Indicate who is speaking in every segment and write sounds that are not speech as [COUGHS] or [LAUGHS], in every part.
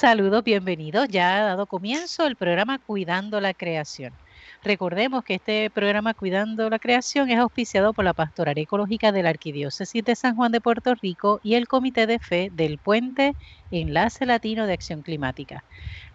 Speaker 1: Saludos, bienvenidos. Ya ha dado comienzo el programa Cuidando la Creación. Recordemos que este programa Cuidando la Creación es auspiciado por la Pastoral Ecológica de la Arquidiócesis de San Juan de Puerto Rico y el Comité de Fe del Puente Enlace Latino de Acción Climática.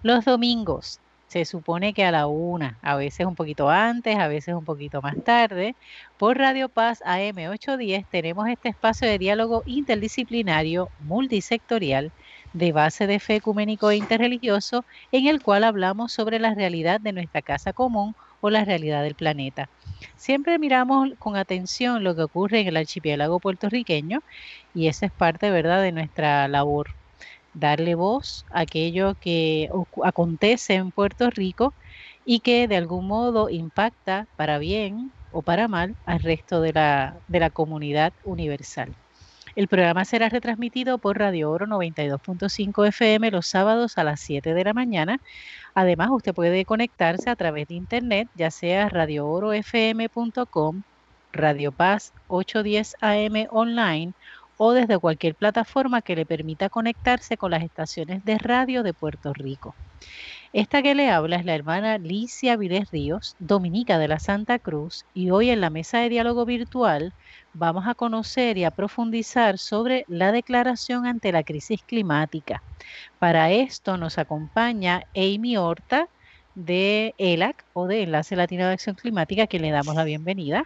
Speaker 1: Los domingos se supone que a la una, a veces un poquito antes, a veces un poquito más tarde, por Radio Paz AM 810 tenemos este espacio de diálogo interdisciplinario multisectorial de base de fe ecuménico e interreligioso en el cual hablamos sobre la realidad de nuestra casa común o la realidad del planeta. Siempre miramos con atención lo que ocurre en el archipiélago puertorriqueño y esa es parte, ¿verdad?, de nuestra labor darle voz a aquello que acontece en Puerto Rico y que de algún modo impacta para bien o para mal al resto de la, de la comunidad universal. El programa será retransmitido por Radio Oro 92.5 FM los sábados a las 7 de la mañana. Además, usted puede conectarse a través de internet, ya sea radioorofm.com, Radio Paz 810 AM online o desde cualquier plataforma que le permita conectarse con las estaciones de radio de Puerto Rico. Esta que le habla es la hermana Licia Viles Ríos, dominica de la Santa Cruz, y hoy en la mesa de diálogo virtual vamos a conocer y a profundizar sobre la declaración ante la crisis climática. Para esto nos acompaña Amy Horta de ELAC o de Enlace Latino de Acción Climática, que le damos la bienvenida.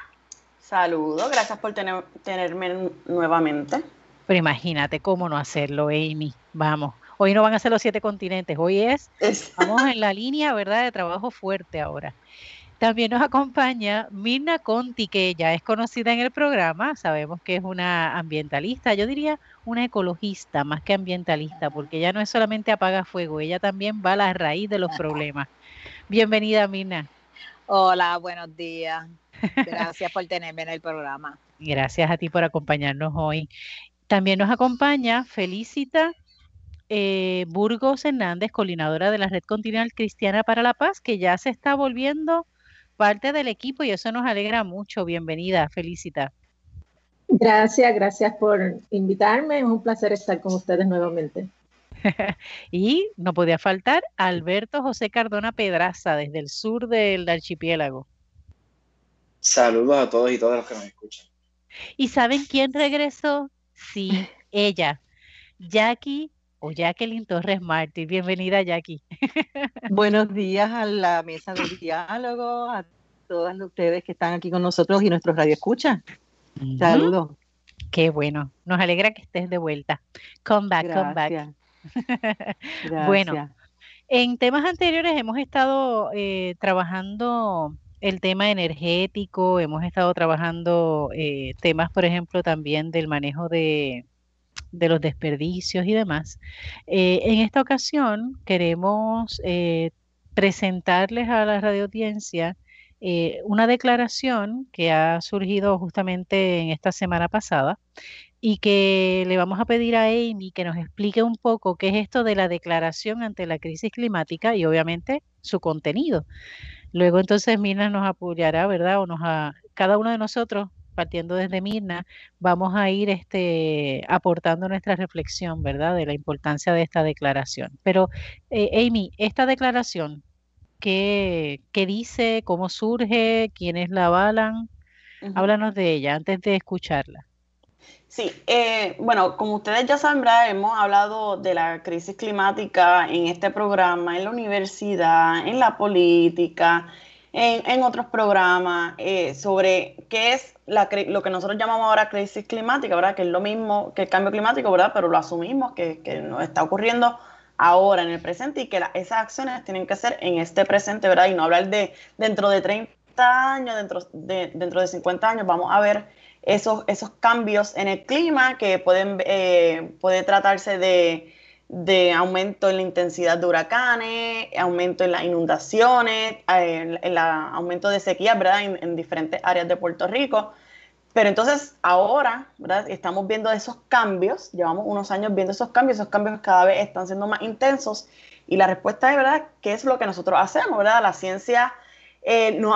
Speaker 2: Saludos, gracias por tenerme nuevamente.
Speaker 1: Pero imagínate cómo no hacerlo, Amy. Vamos, hoy no van a ser los siete continentes, hoy es, vamos en la línea, ¿verdad?, de trabajo fuerte ahora. También nos acompaña Mirna Conti, que ya es conocida en el programa, sabemos que es una ambientalista, yo diría una ecologista más que ambientalista, porque ella no es solamente apaga fuego, ella también va a la raíz de los problemas. Bienvenida, Mirna.
Speaker 3: Hola, buenos días. Gracias por tenerme en el programa.
Speaker 1: Gracias a ti por acompañarnos hoy. También nos acompaña Felicita eh, Burgos Hernández, coordinadora de la Red Continental Cristiana para la Paz, que ya se está volviendo parte del equipo y eso nos alegra mucho. Bienvenida, Felicita.
Speaker 4: Gracias, gracias por invitarme. Es un placer estar con ustedes nuevamente. [LAUGHS]
Speaker 1: y no podía faltar Alberto José Cardona Pedraza, desde el sur del archipiélago.
Speaker 5: Saludos a todos y todas los que nos escuchan.
Speaker 1: ¿Y saben quién regresó? Sí, [LAUGHS] ella, Jackie o Jacqueline Torres Martí. Bienvenida, Jackie. [LAUGHS]
Speaker 6: Buenos días a la mesa de diálogo, a todas ustedes que están aquí con nosotros y nuestros radioescuchas. Saludos.
Speaker 1: Qué bueno, nos alegra que estés de vuelta. Come back, come back. [LAUGHS] bueno, en temas anteriores hemos estado eh, trabajando el tema energético, hemos estado trabajando eh, temas, por ejemplo, también del manejo de, los desperdicios y demás. Eh, en esta ocasión queremos eh, presentarles a la radioaudiencia una declaración que ha surgido justamente en esta semana pasada y que le vamos a pedir a Amy que nos explique un poco qué es esto de la declaración ante la crisis climática y obviamente su contenido. Luego entonces Mirna nos apoyará, ¿verdad? O nos a, cada uno de nosotros, partiendo desde Mirna, vamos a ir este, aportando nuestra reflexión, ¿verdad? De la importancia de esta declaración. Pero, eh, Amy, esta declaración, ¿qué, ¿qué, dice? ¿Cómo surge? ¿Quiénes la avalan? Háblanos de ella antes de escucharla.
Speaker 2: Sí, eh, bueno, como ustedes ya saben, hemos hablado de la crisis climática en este programa, en la universidad, en la política, en, otros programas, eh, sobre qué es lo que nosotros llamamos ahora crisis climática, ¿verdad? Que es lo mismo que el cambio climático, ¿verdad? Pero lo asumimos que, nos está ocurriendo ahora, en el presente, y que esas acciones tienen que ser en este presente, ¿verdad? Y no hablar de dentro de 30 años, dentro de, dentro de 50 años, vamos a ver esos, esos cambios en el clima que pueden eh, puede tratarse de, aumento en la intensidad de huracanes, aumento en las inundaciones, eh, en, aumento de sequía, ¿verdad? En, diferentes áreas de Puerto Rico. Pero entonces ahora, ¿verdad? Estamos viendo esos cambios, llevamos unos años viendo esos cambios, esos cambios cada vez están siendo más intensos y la respuesta es, ¿verdad? ¿Qué es lo que nosotros hacemos, ¿verdad? La ciencia eh, nos,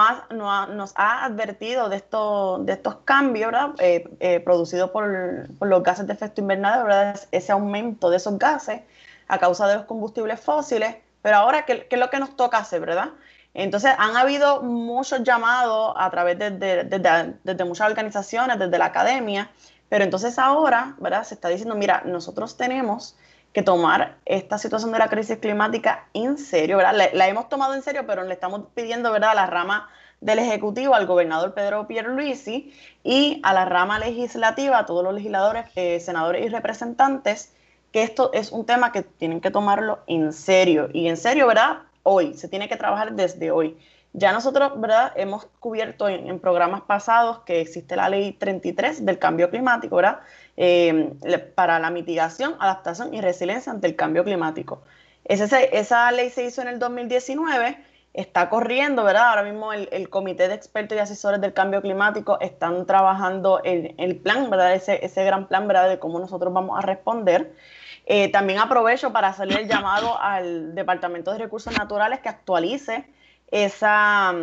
Speaker 2: ha, advertido de, de estos cambios eh, eh, producidos por, los gases de efecto invernadero, ese aumento de esos gases, a causa de los combustibles fósiles, pero ahora, ¿qué, es lo que nos toca hacer, verdad? Entonces, han habido muchos llamados a través de, de, muchas organizaciones, desde la academia, pero entonces ahora, ¿verdad? Se está diciendo, mira, nosotros tenemos que tomar esta situación de la crisis climática en serio, ¿verdad? La, hemos tomado en serio, pero le estamos pidiendo, ¿verdad?, a la rama del Ejecutivo, al gobernador Pedro Pierluisi y a la rama legislativa, a todos los legisladores, eh, senadores y representantes, que esto es un tema que tienen que tomarlo en serio. Y en serio, ¿verdad? Hoy, se tiene que trabajar desde hoy. Ya nosotros, ¿verdad? Hemos cubierto en, programas pasados que existe la ley 33 del cambio climático, ¿verdad? Eh, para la mitigación, adaptación y resiliencia ante el cambio climático. esa ley se hizo en el 2019 está corriendo, ¿verdad? Ahora mismo el, Comité de Expertos y Asesores del Cambio Climático están trabajando en el plan, ¿verdad? Ese, ese gran plan, ¿verdad? De cómo nosotros vamos a responder. Eh, también aprovecho para hacerle el llamado al Departamento de Recursos Naturales que actualice esa,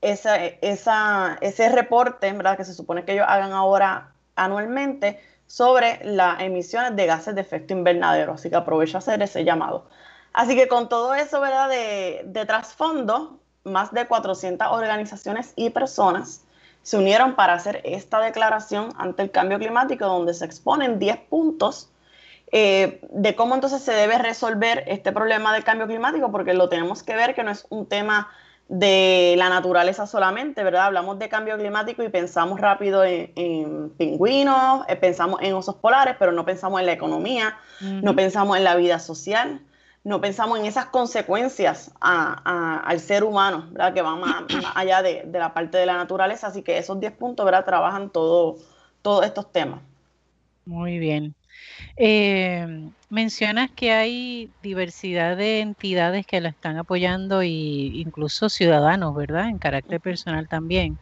Speaker 2: esa, esa, ese reporte, ¿verdad? Que se supone que ellos hagan ahora anualmente sobre las emisiones de gases de efecto invernadero. Así que aprovecho a hacer ese llamado. Así que con todo eso, ¿verdad? De, de trasfondo, más de 400 organizaciones y personas se unieron para hacer esta declaración ante el cambio climático, donde se exponen 10 puntos eh, de cómo entonces se debe resolver este problema del cambio climático, porque lo tenemos que ver que no es un tema de la naturaleza solamente, ¿verdad? Hablamos de cambio climático y pensamos rápido en, pingüinos, eh, pensamos en osos polares, pero no pensamos en la economía, no pensamos en la vida social no pensamos en esas consecuencias al ser humano, ¿verdad? que van más, [CLEARS THROAT] allá de, la parte de la naturaleza. Así que esos 10 puntos ¿verdad? trabajan todo, todos estos temas.
Speaker 1: Muy bien. Eh, mencionas que hay diversidad de entidades que la están apoyando e incluso ciudadanos, ¿verdad? En carácter personal también.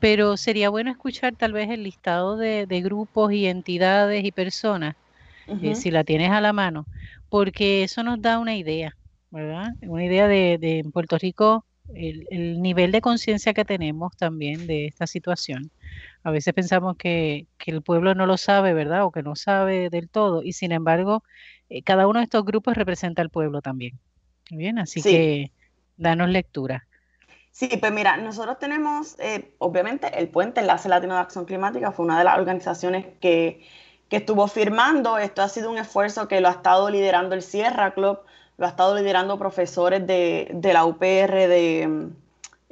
Speaker 1: Pero sería bueno escuchar tal vez el listado de, grupos y entidades y personas, eh, si la tienes a la mano, porque eso nos da una idea, ¿verdad? Una idea de, en Puerto Rico el, nivel de conciencia que tenemos también de esta situación. A veces pensamos que, el pueblo no lo sabe, ¿verdad? O que no sabe del todo, y sin embargo, eh, cada uno de estos grupos representa al pueblo también. Bien, así que danos lectura.
Speaker 2: Sí, pues mira, nosotros tenemos, eh, obviamente, el Puente Enlace Latino de Acción Climática fue una de las organizaciones que que estuvo firmando. Esto ha sido un esfuerzo que lo ha estado liderando el Sierra Club, lo ha estado liderando profesores de, la UPR, de,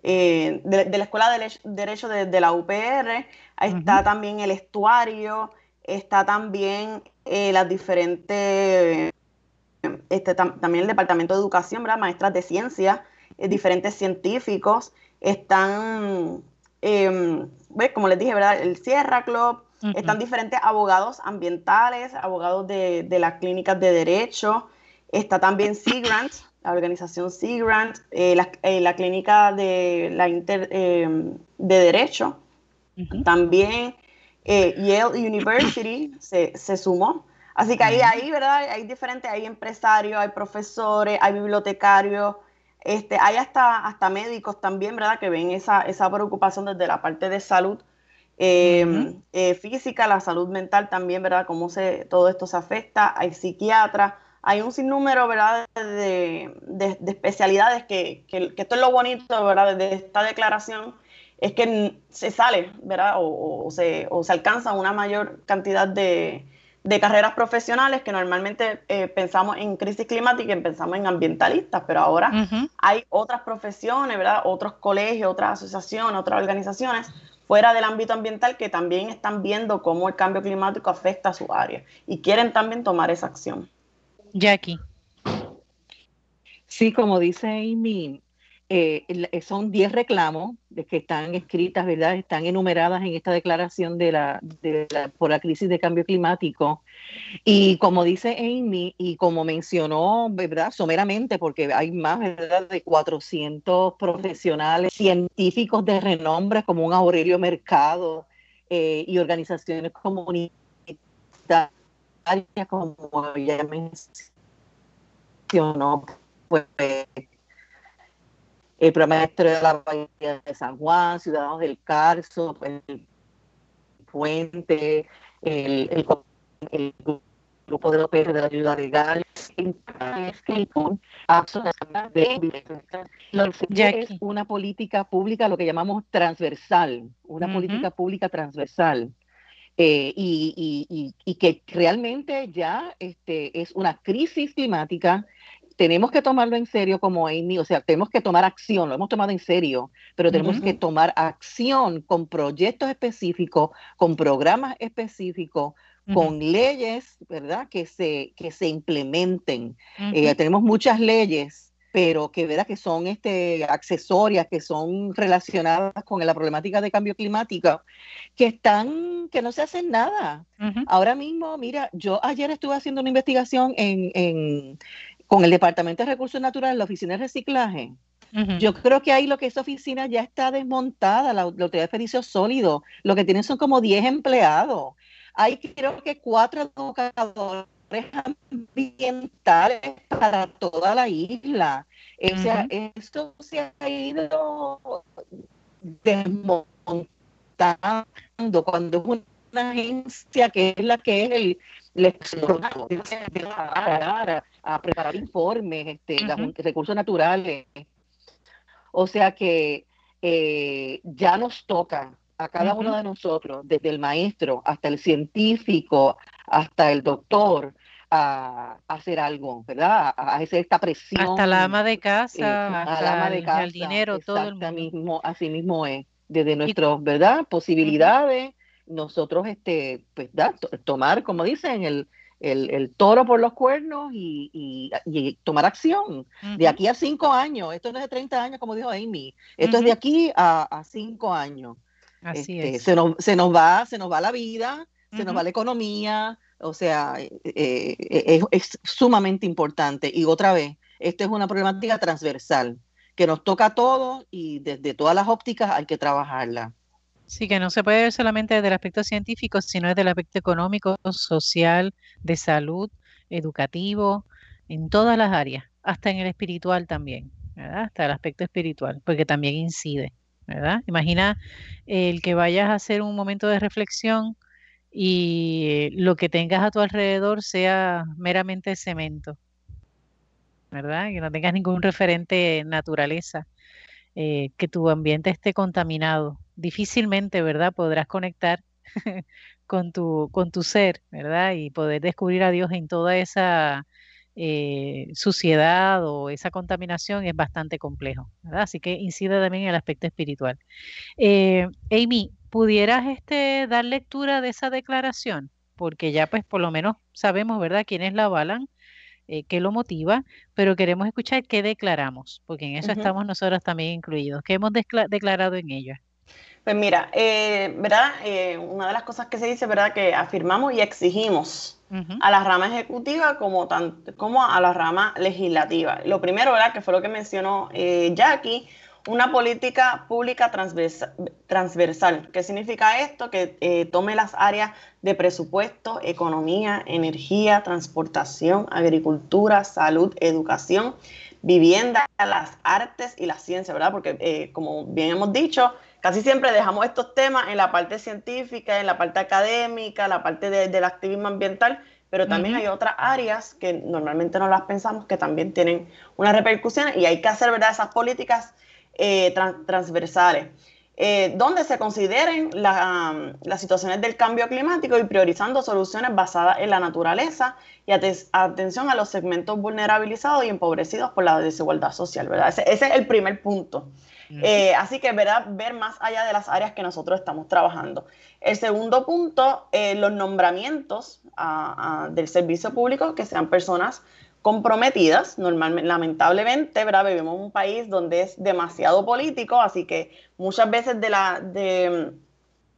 Speaker 2: eh, de, la Escuela de Derecho de, la UPR. Ahí está también el estuario, está también eh, las diferentes, este, también el Departamento de Educación, ¿verdad? maestras de ciencia, eh, diferentes científicos. Están, em, como les dije, ¿verdad? el Sierra Club, están diferentes abogados ambientales, abogados de, las clínicas de derecho. Está también Seagrant, la organización Seagrant, eh, la, eh, la, clínica de, la inter, em, de derecho. También eh, Yale University se, se, sumó. Así que ahí, ahí, ¿verdad? Hay diferentes, hay empresarios, hay profesores, hay bibliotecarios, este, hay hasta, hasta médicos también, ¿verdad? Que ven esa, esa preocupación desde la parte de salud Em, eh, física, la salud mental también, ¿verdad? Cómo se, todo esto se afecta, hay psiquiatras, hay un sinnúmero, ¿verdad? De, especialidades que, que, esto es lo bonito, ¿verdad? De esta declaración, es que se sale, ¿verdad? O, se, o se, alcanza una mayor cantidad de, carreras profesionales que normalmente eh, pensamos en crisis climática y pensamos en ambientalistas, pero ahora hay otras profesiones, ¿verdad? Otros colegios, otras asociaciones, otras organizaciones fuera del ámbito ambiental que también están viendo cómo el cambio climático afecta a su área y quieren también tomar esa acción.
Speaker 1: Jackie.
Speaker 6: Sí, como dice Amy, eh, eh, son 10 reclamos que están escritas, ¿verdad? Están enumeradas en esta declaración de la, por la crisis de cambio climático. Y como dice Amy, y como mencionó, ¿verdad? Someramente, porque hay más, ¿verdad? De 400 profesionales, científicos de renombre como un Aurelio Mercado eh, y organizaciones comunitarias como ya mencionó, pues el programa de la Bahía de San Juan, Ciudadanos del Carso, el Puente, el, grupo de OPR de la ayuda legal, es una política pública, lo que llamamos transversal, una política pública transversal. Eh, y, que realmente ya este, es una crisis climática. Tenemos que tomarlo en serio como Amy, o sea, tenemos que tomar acción, lo hemos tomado en serio, pero tenemos que tomar acción con proyectos específicos, con programas específicos, con leyes, ¿verdad? Que se, que se implementen. Eh, tenemos muchas leyes, pero que, ¿verdad? que son este, accesorias, que son relacionadas con la problemática de cambio climático, que están, que no se hacen nada. Ahora mismo, mira, yo ayer estuve haciendo una investigación en, en, con el Departamento de Recursos Naturales, la Oficina de Reciclaje. Yo creo que ahí lo que esa oficina ya está desmontada, la, la Autoridad de Desperdicios Sólidos. Lo que tienen son como 10 empleados hay creo que cuatro educadores ambientales para toda la isla. O sea, esto se ha ido desmontando cuando es una agencia que es la que es el, a, a preparar informes, este, recursos naturales. O sea que eh, ya nos toca a cada uno de nosotros, desde el maestro hasta el científico, hasta el doctor, a, hacer algo, ¿verdad? A, hacer esta presión.
Speaker 1: Hasta la ama de casa, eh, hasta la ama de casa, el dinero, todo el
Speaker 6: mundo. Mismo, así mismo es, desde nuestras, ¿verdad? Posibilidades, nosotros, este, pues, da, tomar, como dicen, el, el, el, toro por los cuernos y, y, tomar acción. De aquí a cinco años, esto no es de 30 años, como dijo Amy, esto es de aquí a, a cinco años.
Speaker 1: Así este, es.
Speaker 6: Se nos, se nos, va, se nos va la vida, se nos va la economía, o sea, eh, eh, es, sumamente importante. Y otra vez, esta es una problemática transversal que nos toca a todos y desde todas las ópticas hay que trabajarla.
Speaker 1: Sí, que no se puede ver solamente desde el aspecto científico, sino desde el aspecto económico, social, de salud, educativo, en todas las áreas, hasta en el espiritual también, ¿verdad? hasta el aspecto espiritual, porque también incide. ¿Verdad? Imagina el que vayas a hacer un momento de reflexión y lo que tengas a tu alrededor sea meramente cemento, ¿verdad? Que no tengas ningún referente naturaleza, eh, que tu ambiente esté contaminado. Difícilmente, ¿verdad? Podrás conectar [LAUGHS] con tu, con tu ser, ¿verdad? Y poder descubrir a Dios en toda esa eh, suciedad o esa contaminación es bastante complejo, ¿verdad? Así que incide también en el aspecto espiritual. Eh, Amy, ¿pudieras este, dar lectura de esa declaración? Porque ya pues por lo menos sabemos, ¿verdad?, quiénes la avalan, eh, qué lo motiva, pero queremos escuchar qué declaramos, porque en eso estamos nosotros también incluidos. ¿Qué hemos declarado en ella?
Speaker 2: Pues mira, ¿verdad? una de las cosas que se dice, ¿verdad? Que afirmamos y exigimos a la rama ejecutiva como, como a la rama legislativa. Lo primero, ¿verdad? que fue lo que mencionó eh, Jackie, una política pública transversal, transversal. ¿Qué significa esto? Que eh, tome las áreas de presupuesto, economía, energía, transportación, agricultura, salud, educación, vivienda, las artes y la ciencia, ¿verdad? Porque eh, como bien hemos dicho, Casi siempre dejamos estos temas en la parte científica, en la parte académica, la parte del activismo ambiental, pero también hay otras áreas que normalmente no las pensamos que también tienen una repercusión y hay que hacer ¿verdad? esas políticas eh, transversales. Eh, donde se consideren las situaciones del cambio climático y priorizando soluciones basadas en la naturaleza y atención a los segmentos vulnerabilizados y empobrecidos por la desigualdad social, ¿verdad? ese es el primer punto. Eh, así que ¿verdad? ver más allá de las áreas que nosotros estamos trabajando. El segundo punto, eh, los nombramientos del servicio público, que sean personas comprometidas. Normalmente, lamentablemente, ¿verdad? vivimos en un país donde es demasiado político, así que muchas veces de, la, de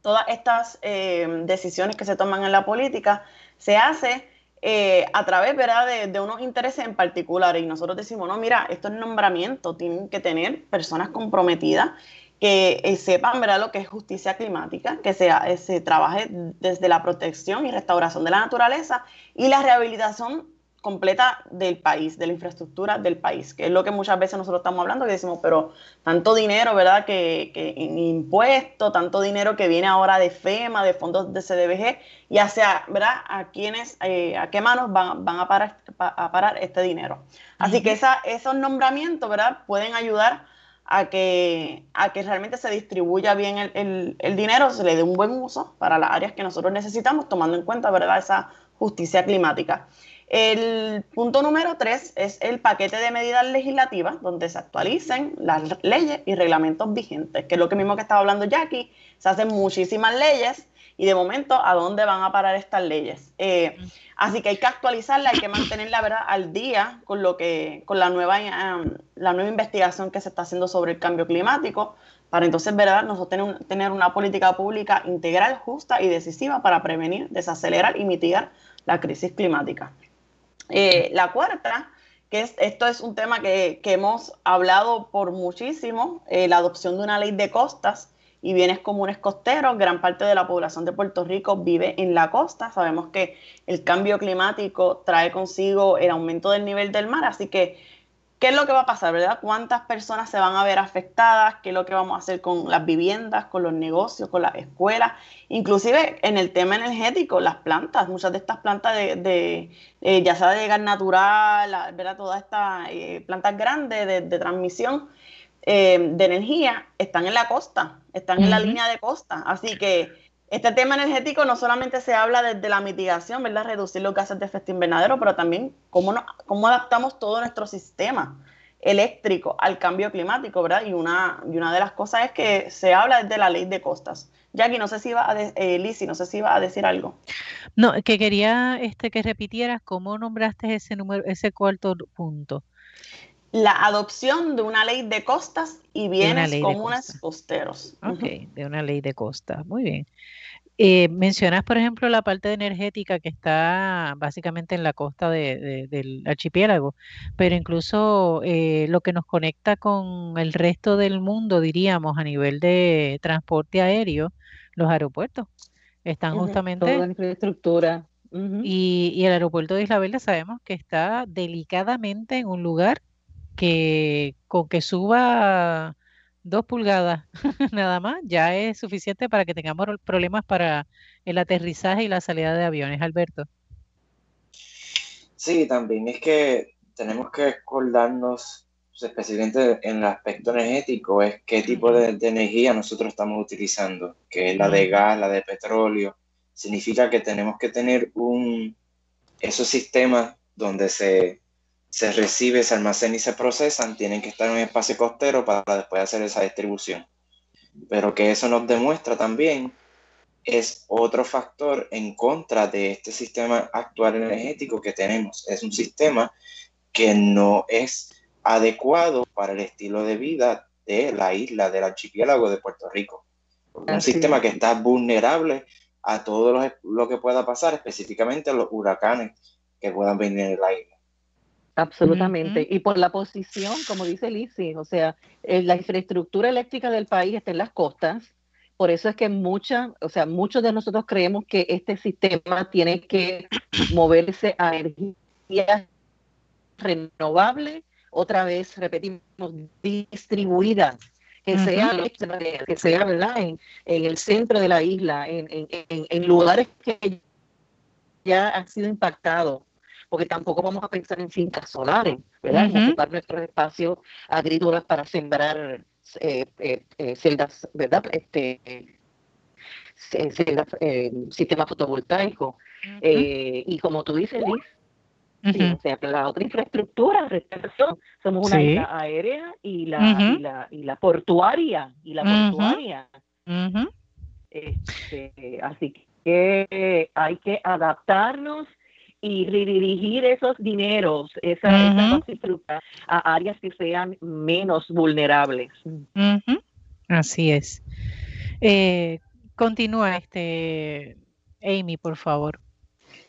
Speaker 2: todas estas eh, decisiones que se toman en la política se hace eh, a través ¿verdad? De, unos intereses en particular. Y nosotros decimos, no, mira, estos nombramientos tienen que tener personas comprometidas que eh, sepan ¿verdad? lo que es justicia climática, que sea, se trabaje desde la protección y restauración de la naturaleza y la rehabilitación completa del país, de la infraestructura del país, que es lo que muchas veces nosotros estamos hablando, que decimos, pero tanto dinero, ¿verdad? Que, que en impuestos, tanto dinero que viene ahora de FEMA, de fondos de CDBG, y hacia, ¿verdad? A quienes, eh, a qué manos van, van a, parar, a parar este dinero. Así que esa, esos nombramientos, ¿verdad? Pueden ayudar a que, a que realmente se distribuya bien el, el, el dinero, se le dé un buen uso para las áreas que nosotros necesitamos, tomando en cuenta, ¿verdad? Esa justicia climática. El punto número tres es el paquete de medidas legislativas donde se actualicen las leyes y reglamentos vigentes, que es lo que mismo que estaba hablando Jackie. Se hacen muchísimas leyes y de momento, ¿a dónde van a parar estas leyes? Eh, así que hay que actualizarla, hay que mantenerla ¿verdad? al día con lo que, con la nueva, la nueva investigación que se está haciendo sobre el cambio climático, para entonces ¿verdad? nosotros tener, tener una política pública integral, justa y decisiva para prevenir, desacelerar y mitigar la crisis climática. Eh, la cuarta, que es, esto es un tema que, hemos hablado por muchísimo, eh, la adopción de una ley de costas y bienes comunes costeros. Gran parte de la población de Puerto Rico vive en la costa. Sabemos que el cambio climático trae consigo el aumento del nivel del mar, así que ¿Qué es lo que va a pasar, verdad? ¿Cuántas personas se van a ver afectadas? ¿Qué es lo que vamos a hacer con las viviendas, con los negocios, con las escuelas? Inclusive en el tema energético, las plantas, muchas de estas plantas de, eh, ya sea de gas natural, ¿verdad? Todas estas eh, plantas grandes de, transmisión eh, de energía están en la costa, están en la línea de costa. Así que este tema energético no solamente se habla desde la mitigación, ¿verdad? Reducir los gases de efecto invernadero, pero también cómo, cómo adaptamos todo nuestro sistema eléctrico al cambio climático, ¿verdad? Y una, y una de las cosas es que se habla desde la ley de costas. Jackie, no sé si iba a eh, no sé si iba a decir algo.
Speaker 1: No, que quería este, que repitieras cómo nombraste ese número, ese cuarto punto.
Speaker 2: La adopción de una ley de costas y bienes comunes costeros.
Speaker 1: Ok, de una ley de costas. Muy bien. Eh, mencionas, por ejemplo, la parte energética que está básicamente en la costa del archipiélago, pero incluso eh, lo que nos conecta con el resto del mundo, diríamos, a nivel de transporte aéreo, los aeropuertos, están justamente...
Speaker 6: Toda la infraestructura.
Speaker 1: y, y el aeropuerto de Isla Verde sabemos que está delicadamente en un lugar que con que suba dos pulgadas [LAUGHS] nada más ya es suficiente para que tengamos problemas para el aterrizaje y la salida de aviones, Alberto.
Speaker 5: Sí, también es que tenemos que acordarnos pues, especialmente en el aspecto energético, es qué tipo de, energía nosotros estamos utilizando, que es la de gas, la de petróleo. Significa que tenemos que tener un, esos sistemas donde se se recibe, se almacena y se procesan, tienen que estar en un espacio costero para después hacer esa distribución. Pero que eso nos demuestra también es otro factor en contra de este sistema actual energético que tenemos. Es un sistema que no es adecuado para el estilo de vida de la isla, del archipiélago de Puerto Rico. Un sistema que está vulnerable a todo lo, lo, que pueda pasar, específicamente a los huracanes que puedan venir en la isla.
Speaker 6: Absolutamente. Y por la posición, como dice Lizzie, o sea, eh, la infraestructura eléctrica del país está en las costas. Por eso es que mucha, o sea, muchos de nosotros creemos que este sistema tiene que [COUGHS] moverse a energía renovable, otra vez repetimos, distribuida, que sea, que sea ¿verdad? En, el centro de la isla, en, en lugares que ya han sido impactados porque tampoco vamos a pensar en fincas solares, ¿verdad? En ocupar nuestros espacios agrícolas para sembrar eh, eh, eh, celdas, ¿verdad? Este, celdas, sistema fotovoltaico. y como tú dices, Liz, o sea, la otra infraestructura, somos una isla aérea y la, y la, portuaria, y la portuaria. Este, así que hay que adaptarnos y redirigir esos dineros, esa, a áreas que sean menos vulnerables.
Speaker 1: Así es. Eh, continúa este Amy, por favor.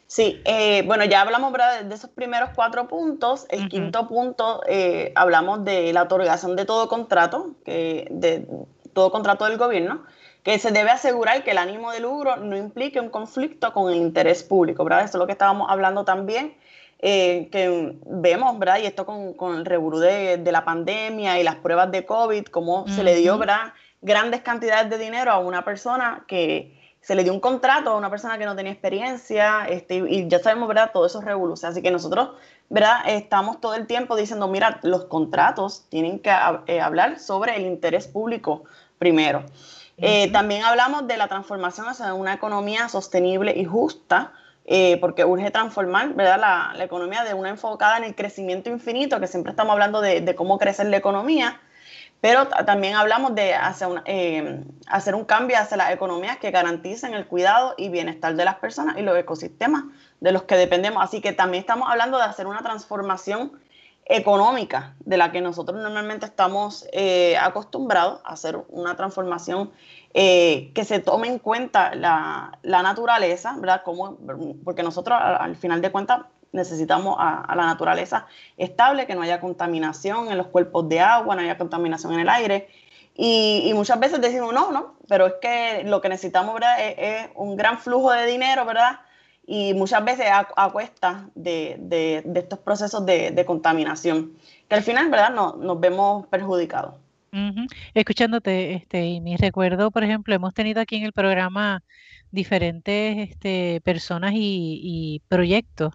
Speaker 2: Sí, eh, bueno, ya hablamos de esos primeros cuatro puntos. El quinto punto, eh, hablamos de la otorgación de todo contrato, que, de todo contrato del gobierno que se debe asegurar que el ánimo de lucro no implique un conflicto con el interés público, ¿verdad? Eso es lo que estábamos hablando también. eh, que vemos, ¿verdad? Y esto con, el reburú de, la pandemia y las pruebas de COVID, cómo se le dio, ¿verdad? Grandes cantidades de dinero a una persona que se le dio un contrato a una persona que no tenía experiencia, este, y ya sabemos, ¿verdad? Todo eso es Así que nosotros, ¿verdad? Estamos todo el tiempo diciendo, mira, los contratos tienen que eh, hablar sobre el interés público primero. Eh, también hablamos de la transformación hacia una economía sostenible y justa, eh, porque urge transformar ¿verdad? La, economía de una enfocada en el crecimiento infinito, que siempre estamos hablando de, cómo crecer la economía, pero también hablamos de hacer, eh, hacer un cambio hacia las economías que garanticen el cuidado y bienestar de las personas y los ecosistemas de los que dependemos. Así que también estamos hablando de hacer una transformación económica de la que nosotros normalmente estamos eh, acostumbrados a hacer una transformación eh, que se tome en cuenta la, naturaleza, ¿verdad? Como, porque nosotros al, final de cuentas necesitamos a, la naturaleza estable, que no haya contaminación en los cuerpos de agua, no haya contaminación en el aire. Y, muchas veces decimos, no, no, pero es que lo que necesitamos ¿verdad? Es, un gran flujo de dinero, ¿verdad? Y muchas veces a, cuesta de, estos procesos de, contaminación, que al final, ¿verdad? No, nos vemos perjudicados.
Speaker 1: Escuchándote, este, y mi recuerdo, por ejemplo, hemos tenido aquí en el programa diferentes este, personas y, proyectos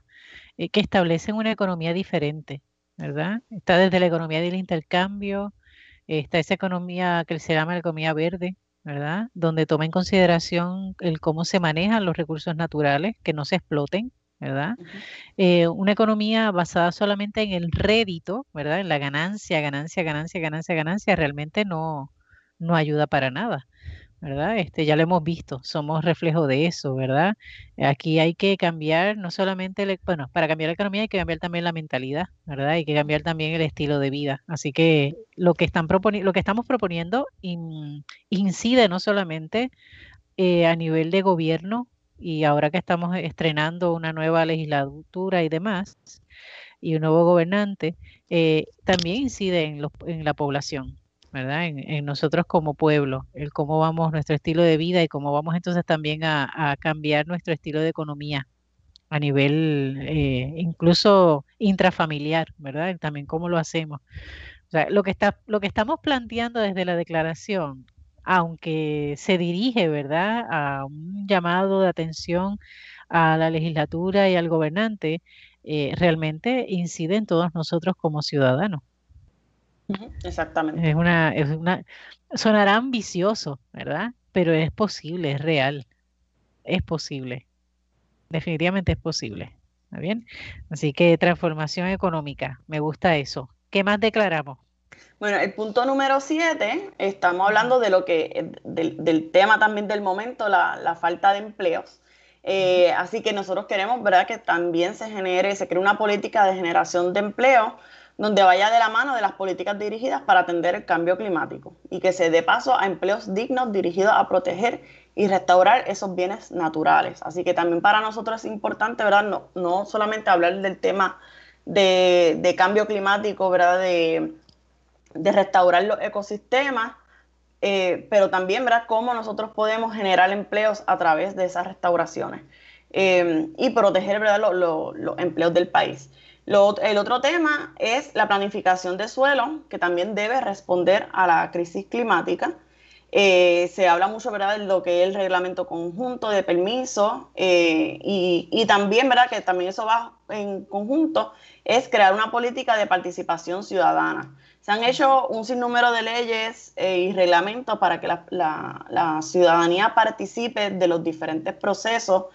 Speaker 1: eh, que establecen una economía diferente, ¿verdad? Está desde la economía del intercambio, está esa economía que se llama la economía verde, ¿verdad? Donde toma en consideración el cómo se manejan los recursos naturales, que no se exploten, ¿verdad? Eh, una economía basada solamente en el rédito, ¿verdad? En la ganancia, ganancia, ganancia, ganancia, ganancia, realmente no, no ayuda para nada. ¿Verdad? Este, ya lo hemos visto, somos reflejo de eso, ¿verdad? Aquí hay que cambiar no solamente, bueno, para cambiar la economía hay que cambiar también la mentalidad, ¿verdad? Hay que cambiar también el estilo de vida. Así que lo que, están lo que estamos proponiendo incide no solamente eh, a nivel de gobierno y ahora que estamos estrenando una nueva legislatura y demás, y un nuevo gobernante, eh, también incide en, en, la población, ¿verdad? En, nosotros como pueblo, el cómo vamos, nuestro estilo de vida y cómo vamos entonces también a, cambiar nuestro estilo de economía a nivel eh, incluso intrafamiliar, ¿verdad? También cómo lo hacemos. Lo que, está, lo que estamos planteando desde la declaración aunque se dirige, ¿verdad?, a un llamado de atención a la legislatura y al gobernante, eh, realmente incide en todos nosotros como ciudadanos.
Speaker 2: Exactamente.
Speaker 1: Es una, es una, sonará ambicioso, ¿verdad? Pero es posible, es real. Es posible. Definitivamente es posible. ¿Está bien? Así que transformación económica, me gusta eso. ¿Qué más declaramos?
Speaker 2: Bueno, el punto número siete, estamos hablando de lo que, del, tema también del momento, la, falta de empleos. Eh, así que nosotros queremos, ¿verdad?, que también se genere, se cree una política de generación de empleo donde vaya de la mano de las políticas dirigidas para atender el cambio climático y que se dé paso a empleos dignos dirigidos a proteger y restaurar esos bienes naturales. Así que también para nosotros es importante, ¿verdad?, no, no solamente hablar del tema de, de cambio climático, ¿verdad?, de de restaurar los ecosistemas, eh, pero también ver cómo nosotros podemos generar empleos a través de esas restauraciones eh, y proteger ¿verdad? Los, empleos del país. el otro tema es la planificación de suelo, que también debe responder a la crisis climática. Eh, se habla mucho ¿verdad? de lo que es el reglamento conjunto de permiso y, y, también ¿verdad? que también eso va en conjunto, es crear una política de participación ciudadana. Se han hecho un sinnúmero de leyes eh, y reglamentos para que la, ciudadanía participe de los diferentes procesos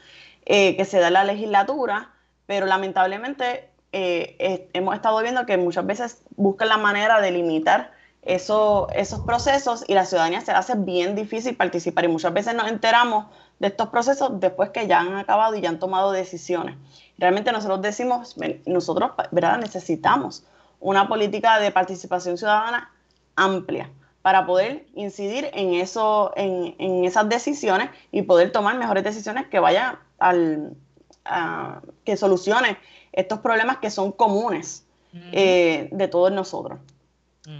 Speaker 2: eh, que se da en la legislatura, pero lamentablemente eh, hemos estado viendo que muchas veces buscan la manera de limitar esos procesos y la ciudadanía se hace bien difícil participar y muchas veces nos enteramos de estos procesos después que ya han acabado y ya han tomado decisiones. Realmente nosotros decimos, nosotros, ¿verdad? Necesitamos una política de participación ciudadana amplia para poder incidir en, eso, en, esas decisiones y poder tomar mejores decisiones que vayan al, que solucione estos problemas que son comunes eh, de todos nosotros.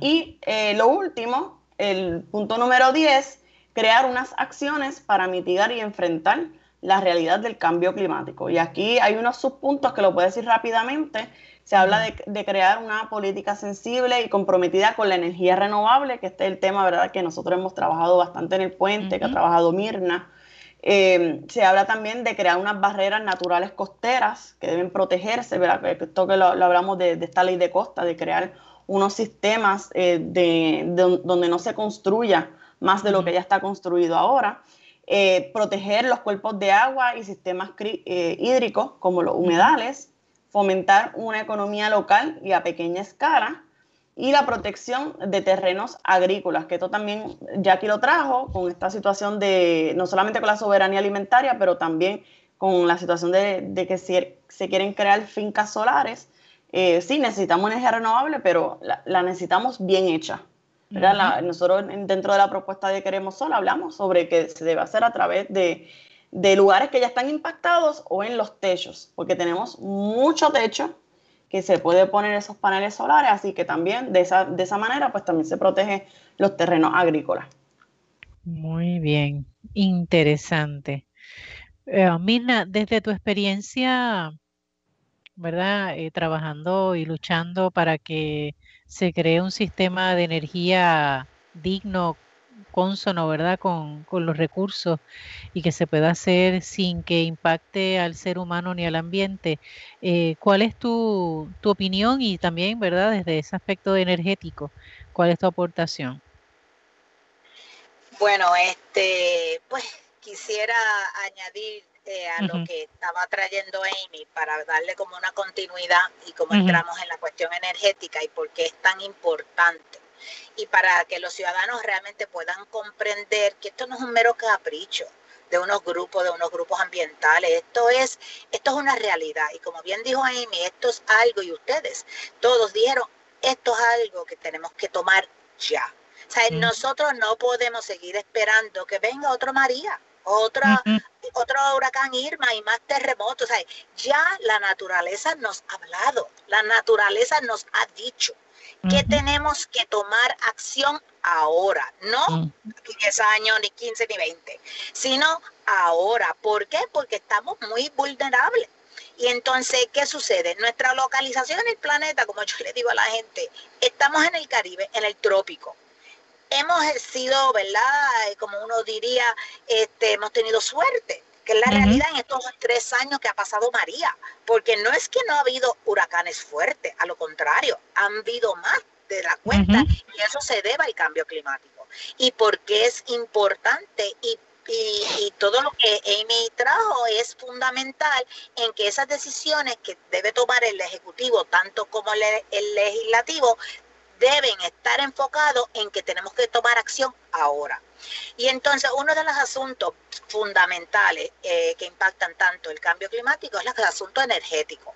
Speaker 2: Y eh, lo último, el punto número 10, crear unas acciones para mitigar y enfrentar la realidad del cambio climático. Y aquí hay unos subpuntos que lo puedo decir rápidamente. Se habla de, crear una política sensible y comprometida con la energía renovable, que este es el tema, ¿verdad?, que nosotros hemos trabajado bastante en el puente, que ha trabajado Mirna. Eh, se habla también de crear unas barreras naturales costeras que deben protegerse, ¿verdad? Esto que lo, hablamos de, esta ley de costa, de crear unos sistemas eh, de, donde no se construya más de lo que ya está construido ahora. Eh, proteger los cuerpos de agua y sistemas hídricos como los humedales, fomentar una economía local y a pequeña escala, y la protección de terrenos agrícolas, que esto también Jackie lo trajo con esta situación de, no solamente con la soberanía alimentaria, pero también con la situación de, que se, quieren crear fincas solares. Eh, sí, necesitamos energía renovable, pero la, necesitamos bien hecha. nosotros dentro de la propuesta de Queremos Sol hablamos sobre que se debe hacer a través de, de lugares que ya están impactados o en los techos, porque tenemos mucho techo que se puede poner esos paneles solares, así que también de esa, de esa manera pues también se protege los terrenos agrícolas.
Speaker 1: Muy bien, interesante. Eh, Mirna, desde tu experiencia, ¿verdad? Eh, trabajando y luchando para que se cree un sistema de energía digno, consono, ¿verdad? Con, los recursos y que se pueda hacer sin que impacte al ser humano ni al ambiente. Eh, ¿Cuál es tu, tu, opinión y también, ¿verdad? Desde ese aspecto energético, ¿cuál es tu aportación?
Speaker 3: Bueno, este, pues quisiera añadir eh, a lo que estaba trayendo Amy para darle como una continuidad y cómo entramos en la cuestión energética y por qué es tan importante y para que los ciudadanos realmente puedan comprender que esto no es un mero capricho de unos grupos, de unos grupos ambientales. Esto es, esto es una realidad. Y como bien dijo Amy, esto es algo, y ustedes todos dijeron, esto es algo que tenemos que tomar ya. O sea, nosotros no podemos seguir esperando que venga otro María, otra, otro huracán Irma y más terremotos. O sea, ya la naturaleza nos ha hablado, la naturaleza nos ha dicho que tenemos que tomar acción ahora, no 10 años, ni 15, ni 20, sino ahora. ¿Por qué? Porque estamos muy vulnerables. Y entonces, ¿qué sucede? Nuestra localización en el planeta, como yo le digo a la gente, estamos en el Caribe, en el trópico. Hemos sido, ¿verdad? Como uno diría, este, hemos tenido suerte que es la realidad en estos tres años que ha pasado María, porque no es que no ha habido huracanes fuertes, a lo contrario, han habido más de la cuenta y eso se debe al cambio climático. Y porque es importante y y, todo lo que Amy trajo es fundamental en que esas decisiones que debe tomar el Ejecutivo, tanto como el Legislativo, deben estar enfocados en que tenemos que tomar acción ahora. Y entonces uno de los asuntos fundamentales eh, que impactan tanto el cambio climático es el asunto energético.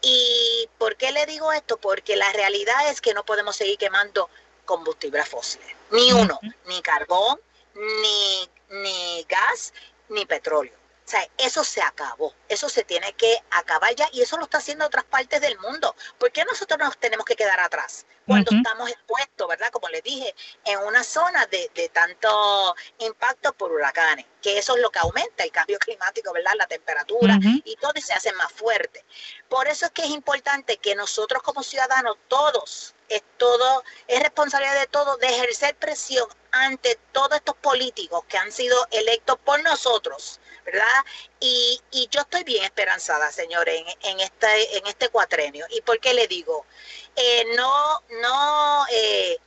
Speaker 3: ¿Y por qué le digo esto? Porque la realidad es que no podemos seguir quemando combustibles fósiles. Ni uno, ni carbón, ni, ni gas, ni petróleo. O sea, eso se acabó, eso se tiene que acabar ya y eso lo está haciendo otras partes del mundo. ¿Por qué nosotros nos tenemos que quedar atrás cuando estamos expuestos, verdad? Como les dije, en una zona de, de, tanto impacto por huracanes, que eso es lo que aumenta el cambio [LAUGHS] climático, ¿verdad? La temperatura y todo se hace más fuerte. Por eso es que es importante que nosotros como ciudadanos, todos, es todo, es responsabilidad de todos de ejercer presión ante todos estos políticos que han sido electos por nosotros ¿verdad? Y, yo estoy bien esperanzada, señores, en, este, en este cuatrenio. ¿Y por qué le digo? Eh, no, no, eh,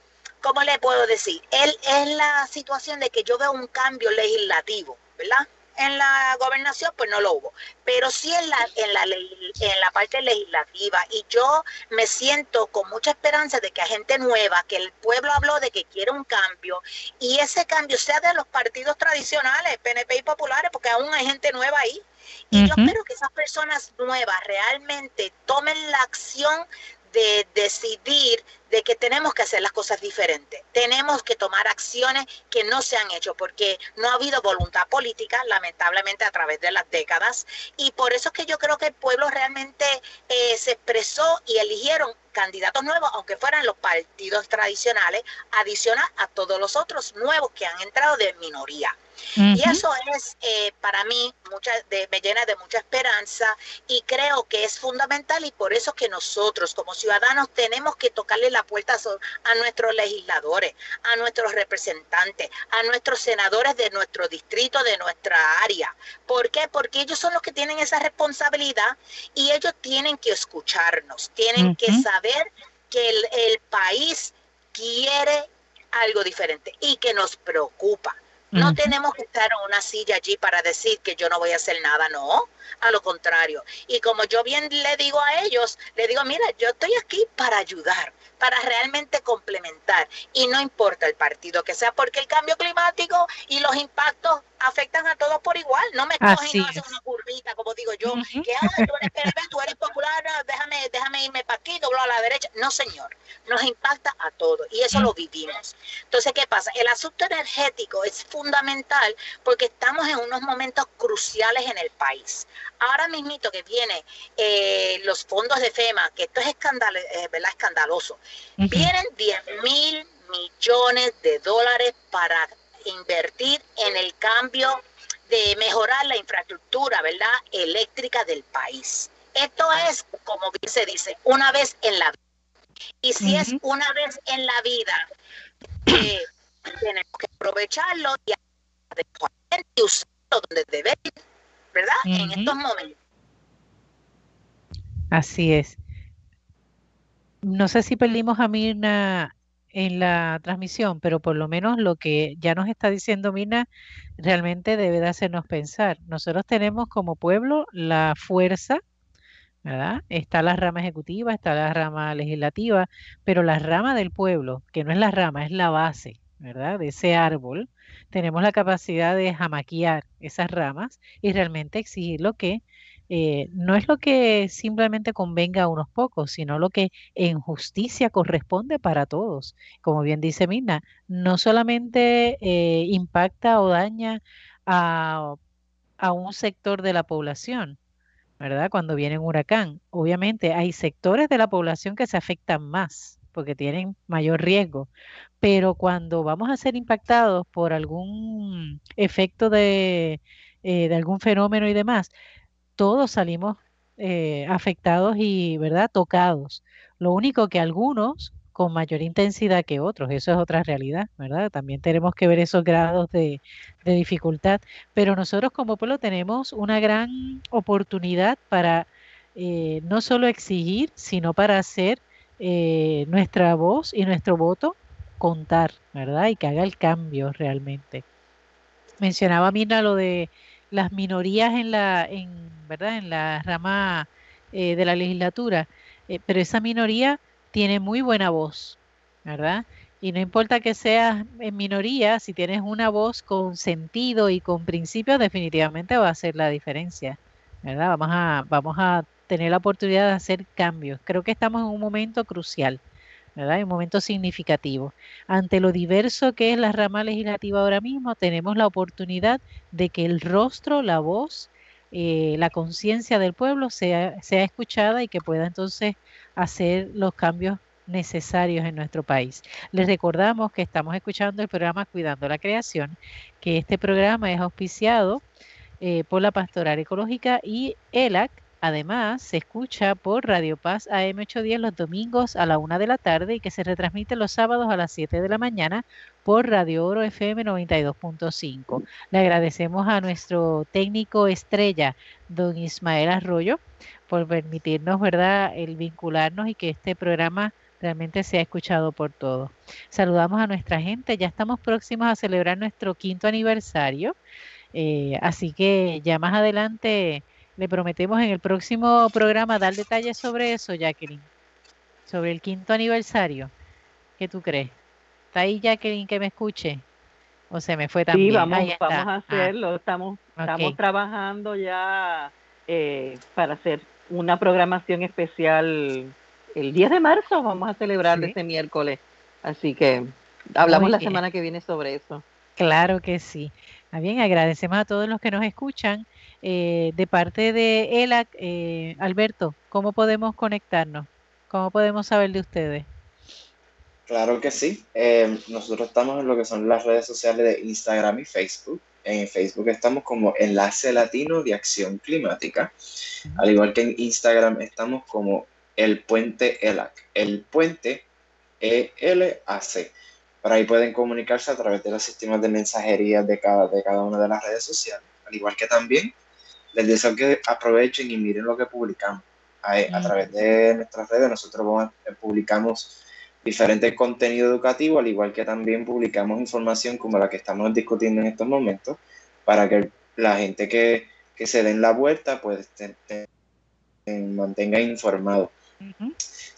Speaker 3: ¿cómo le puedo decir? Él es la situación de que yo veo un cambio legislativo, ¿verdad? En la gobernación pues no lo hubo, pero sí en la, en la, en la parte legislativa. Y yo me siento con mucha esperanza de que hay gente nueva, que el pueblo habló de que quiere un cambio y ese cambio sea de los partidos tradicionales, PNP y populares, porque aún hay gente nueva ahí. Y yo espero que esas personas nuevas realmente tomen la acción de decidir de que tenemos que hacer las cosas diferentes. Tenemos que tomar acciones que no se han hecho porque no ha habido voluntad política, lamentablemente, a través de las décadas. Y por eso es que yo creo que el pueblo realmente eh, se expresó y eligieron candidatos nuevos, aunque fueran los partidos tradicionales, adicional a todos los otros nuevos que han entrado de minoría. Y eso es eh, para mí mucha, me llena de mucha esperanza y creo que es fundamental y por eso que nosotros como ciudadanos tenemos que tocarle la puerta a nuestros legisladores, a nuestros representantes, a nuestros senadores de nuestro distrito, de nuestra área. ¿Por qué? Porque ellos son los que tienen esa responsabilidad y ellos tienen que escucharnos, tienen que saber que el, el país quiere algo diferente y que nos preocupa. No tenemos que estar en una silla allí para decir que yo no voy a hacer nada, no, a lo contrario. Y como yo bien le digo a ellos, le digo, mira, yo estoy aquí para ayudar, para realmente complementar. Y no importa el partido que sea, porque el cambio climático y los impactos afectan a todos por igual. No me cogen y no hacen una curvita, como digo yo, que ah, tú eres PNP, tú eres popular, déjame, déjame irme para aquí, doblo a la derecha. No, señor, nos impacta a todos y eso lo vivimos. Entonces, ¿qué pasa? El asunto energético es fundamental porque estamos en unos momentos cruciales en el país. Ahora mismito que viene eh, los fondos de FEMA, que esto es eh, ¿verdad? escandaloso, vienen 10 mil millones de dólares para invertir en el cambio de mejorar la infraestructura, ¿verdad? Eléctrica del país. Esto es, como bien se dice, una vez en la vida. Y si es una vez en la vida, eh, [CLEARS THROAT] tenemos que aprovecharlo y usarlo donde debe, ¿verdad? En estos momentos.
Speaker 1: Así es. No sé si perdimos a Mirna en la transmisión, pero por lo menos lo que ya nos está diciendo Mina realmente debe de hacernos pensar. Nosotros tenemos como pueblo la fuerza, ¿verdad? Está la rama ejecutiva, está la rama legislativa, pero la rama del pueblo, que no es la rama, es la base, ¿verdad? De ese árbol, tenemos la capacidad de jamaquear esas ramas y realmente exigir lo que eh, no es lo que simplemente convenga a unos pocos, sino lo que en justicia corresponde para todos. Como bien dice Mina, no solamente eh, impacta o daña a, a un sector de la población, ¿verdad? Cuando viene un huracán. Obviamente hay sectores de la población que se afectan más porque tienen mayor riesgo, pero cuando vamos a ser impactados por algún efecto de, eh, de algún fenómeno y demás, todos salimos eh, afectados y, ¿verdad?, tocados. Lo único que algunos con mayor intensidad que otros, eso es otra realidad, ¿verdad? También tenemos que ver esos grados de, dificultad, pero nosotros como pueblo tenemos una gran oportunidad para eh, no solo exigir, sino para hacer eh, nuestra voz y nuestro voto contar, ¿verdad? Y que haga el cambio realmente. Mencionaba Mina lo de las minorías en la, en, ¿verdad? en la rama eh, de la legislatura, eh, pero esa minoría tiene muy buena voz, ¿verdad? Y no importa que seas en minoría, si tienes una voz con sentido y con principios, definitivamente va a hacer la diferencia, ¿verdad? Vamos a, vamos a tener la oportunidad de hacer cambios. Creo que estamos en un momento crucial. ¿Verdad? Un momento significativo. Ante lo diverso que es la rama legislativa ahora mismo, tenemos la oportunidad de que el rostro, la voz, eh, la conciencia del pueblo sea, sea escuchada y que pueda entonces hacer los cambios necesarios en nuestro país. Les recordamos que estamos escuchando el programa Cuidando la Creación, que este programa es auspiciado eh, por la Pastoral Ecológica y ELAC, Además, se escucha por Radio Paz AM810 los domingos a la una de la tarde y que se retransmite los sábados a las 7 de la mañana por Radio Oro FM 92.5. Le agradecemos a nuestro técnico estrella, don Ismael Arroyo, por permitirnos, ¿verdad?, el vincularnos y que este programa realmente sea escuchado por todos. Saludamos a nuestra gente, ya estamos próximos a celebrar nuestro quinto aniversario, eh, así que ya más adelante le prometemos en el próximo programa dar detalles sobre eso, Jacqueline. Sobre el quinto aniversario. ¿Qué tú crees? ¿Está ahí Jacqueline que me escuche? ¿O se me fue también?
Speaker 6: Sí, vamos, vamos a ah. hacerlo. Estamos, estamos trabajando ya eh, para hacer una programación especial el 10 de marzo. Vamos a celebrar este miércoles. Así que hablamos la semana que viene sobre eso.
Speaker 1: Claro que sí. Bien, agradecemos a todos los que nos escuchan. Eh, de parte de ELAC, eh, Alberto, ¿cómo podemos conectarnos? ¿Cómo podemos saber de ustedes?
Speaker 5: Claro que sí. Eh, nosotros estamos en lo que son las redes sociales de Instagram y Facebook. En Facebook estamos como Enlace Latino de Acción Climática. Al igual que en Instagram estamos como El Puente ELAC. El Puente E-L-A-C. Por ahí pueden comunicarse a través de los sistemas de mensajería de cada, de cada una de las redes sociales. Al igual que también les deseo que aprovechen y miren lo que publicamos. A, a través de nuestras redes nosotros publicamos diferentes contenido educativo, al igual que también publicamos información como la que estamos discutiendo en estos momentos, para que la gente que, que se den la vuelta, pues te, mantenga informado.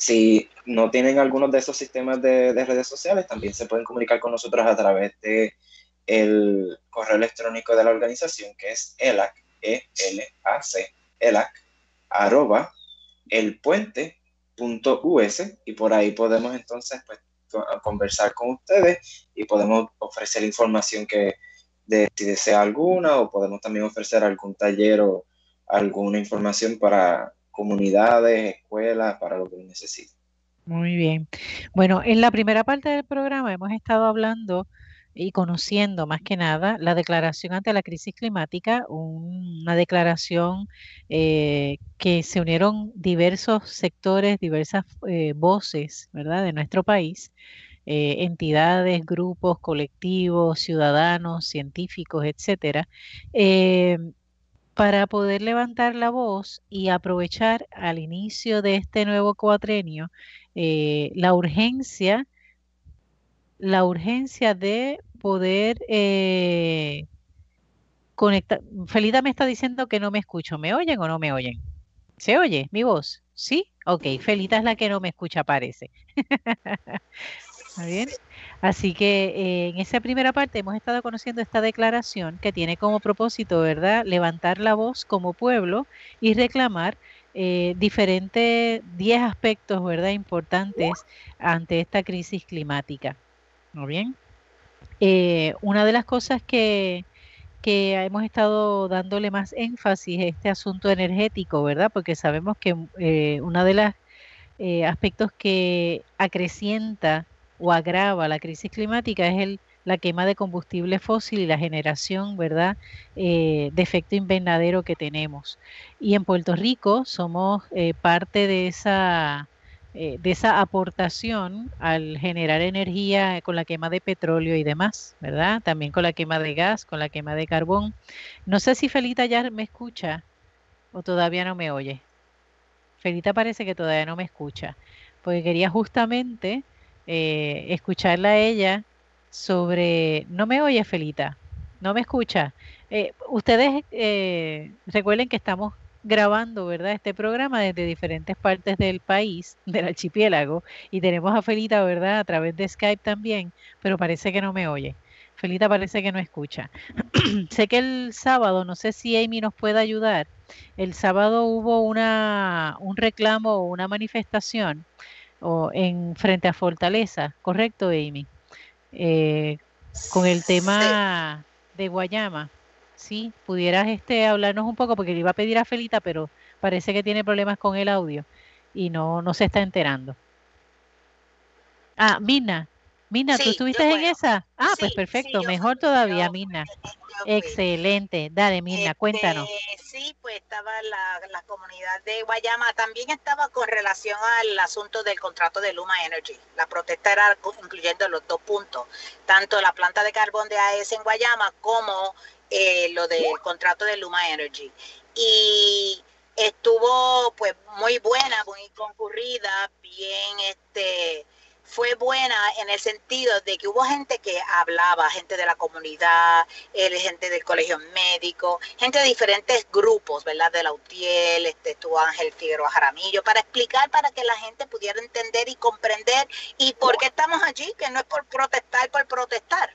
Speaker 5: Si no tienen algunos de esos sistemas de, de, redes sociales, también se pueden comunicar con nosotros a través de el correo electrónico de la organización, que es ELAC, E-L-A-C, ELAC, arroba, el puente .us y por ahí podemos entonces pues, conversar con ustedes y podemos ofrecer información que de, si desea alguna o podemos también ofrecer algún taller o alguna información para comunidades, escuelas, para lo que necesiten.
Speaker 1: Muy bien. Bueno, en la primera parte del programa hemos estado hablando y conociendo más que nada la declaración ante la crisis climática, una declaración eh, que se unieron diversos sectores, diversas eh, voces, ¿verdad?, de nuestro país, eh, entidades, grupos, colectivos, ciudadanos, científicos, etcétera, para poder levantar la voz y aprovechar al inicio de este nuevo cuatrenio la urgencia la urgencia de poder eh, conectar. Felita me está diciendo que no me escucho. ¿Me oyen o no me oyen? ¿Se oye mi voz? ¿Sí? Ok, Felita es la que no me escucha, parece. [LAUGHS] ¿Está bien? Así que eh, en esa primera parte hemos estado conociendo esta declaración que tiene como propósito, ¿verdad?, levantar la voz como pueblo y reclamar eh, diferentes 10 aspectos, ¿verdad?, importantes ante esta crisis climática. ¿no bien? Eh, una de las cosas que, hemos estado dándole más énfasis a este asunto energético, ¿verdad? Porque sabemos que uno de los aspectos que acrecienta o agrava la crisis climática es el, la quema de combustible fósil y la generación, ¿verdad?, de efecto invernadero que tenemos. Y en Puerto Rico somos parte de esa eh, de esa aportación al generar energía con la quema de petróleo y demás, ¿verdad? También con la quema de gas, con la quema de carbón. No sé si Felita ya me escucha o todavía no me oye. Felita parece que todavía no me escucha, porque quería justamente eh, escucharla a ella sobre... ¿No me oye, Felita? ¿No me escucha? Eh, ustedes recuerden que estamos grabando, ¿verdad? Este programa desde diferentes partes del país, [LAUGHS] del archipiélago, y tenemos a Felita, ¿verdad? A través de Skype también, pero parece que no me oye. Felita parece que no escucha. [CLEARS THROAT] sé que el sábado, no sé si Amy nos puede ayudar, el sábado hubo una, un reclamo o una manifestación o en frente a Fortaleza, ¿correcto, Amy? Eh, con el tema de Guayama sí, pudieras este, hablarnos un poco, porque le iba a pedir a Felita, pero parece que tiene problemas con el audio y no, no se está enterando. Ah, Mina, Mina, ¿tú estuviste en esa? Ah, pues perfecto, mejor todavía, Mina. Excelente. Dale, Mina, cuéntanos.
Speaker 3: Este, sí, pues estaba la, la, comunidad de Guayama. También estaba con relación al asunto del contrato de Luma Energy. La protesta era incluyendo los dos puntos, tanto la planta de carbón de AES en Guayama como eh, lo del contrato de Luma Energy. Y estuvo pues muy buena, muy concurrida, bien este fue buena en el sentido de que hubo gente que hablaba, gente de la comunidad, gente del colegio médico, gente de diferentes grupos, ¿verdad? De la UTIEL, este, estuvo Ángel Figueroa Jaramillo, para explicar, para que la gente pudiera entender y comprender y por qué estamos allí, que no es por protestar, por protestar.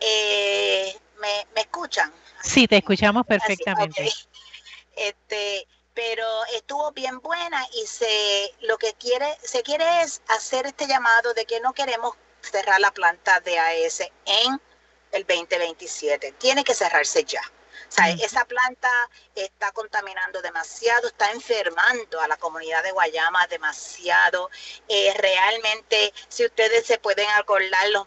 Speaker 3: Eh, ¿me, escuchan?
Speaker 1: Sí, te escuchamos perfectamente.
Speaker 3: Este, pero estuvo bien buena y se lo que quiere se quiere es hacer este llamado de que no queremos cerrar la planta de AES en el 2027. Tiene que cerrarse ya. O sea, esa planta está contaminando demasiado, está enfermando a la comunidad de Guayama demasiado. Eh, realmente, si ustedes se pueden acordar los,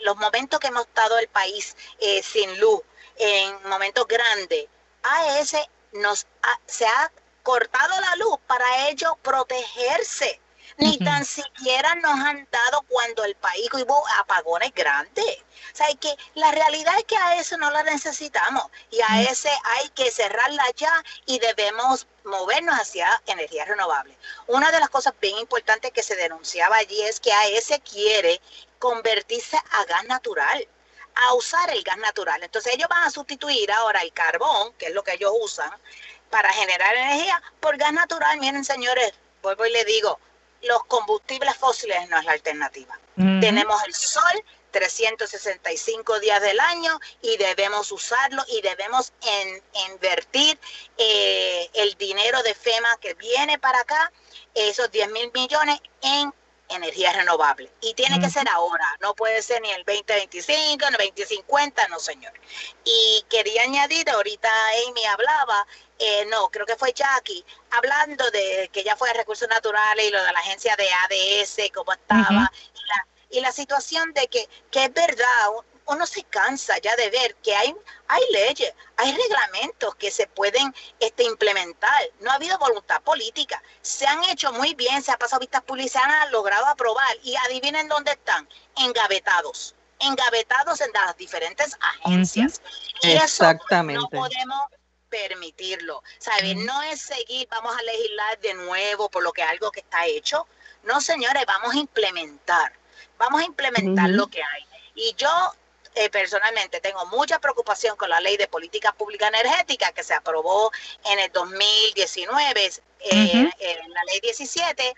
Speaker 3: los momentos que hemos estado el país eh, sin luz, en momentos grandes, AES nos se ha cortado la luz para ellos protegerse. Ni tan siquiera nos han dado cuando el país hubo apagones grandes. O sea, que la realidad es que a eso no la necesitamos y a ese hay que cerrarla ya y debemos movernos hacia energías renovables. Una de las cosas bien importantes que se denunciaba allí es que a ese quiere convertirse a gas natural a usar el gas natural. Entonces ellos van a sustituir ahora el carbón, que es lo que ellos usan, para generar energía por gas natural. Miren, señores, vuelvo y le digo, los combustibles fósiles no es la alternativa. Tenemos el sol 365 días del año y debemos usarlo y debemos invertir eh, el dinero de FEMA que viene para acá, esos 10 mil millones, en energía renovable. Y tiene que ser ahora, no puede ser ni el 2025, ni el 2050, no señor. Y quería añadir, ahorita Amy hablaba, eh, no, creo que fue Jackie, hablando de que ya fue de recursos naturales y lo de la agencia de ADS, cómo estaba, y, la, y, la, situación de que, que es verdad, uno se cansa ya de ver que hay, hay leyes, hay reglamentos que se pueden este, implementar. No ha habido voluntad política. Se han hecho muy bien, se ha pasado vistas públicas, se han logrado aprobar. Y adivinen dónde están, engavetados. Engavetados en las diferentes agencias. Y Exactamente. Eso no podemos permitirlo. ¿Sabes? No es seguir, vamos a legislar de nuevo por lo que algo que está hecho. No, señores, vamos a implementar. Vamos a implementar lo que hay. Y yo eh, personalmente tengo mucha preocupación con la ley de política pública energética que se aprobó en el 2019, eh, en la ley 17,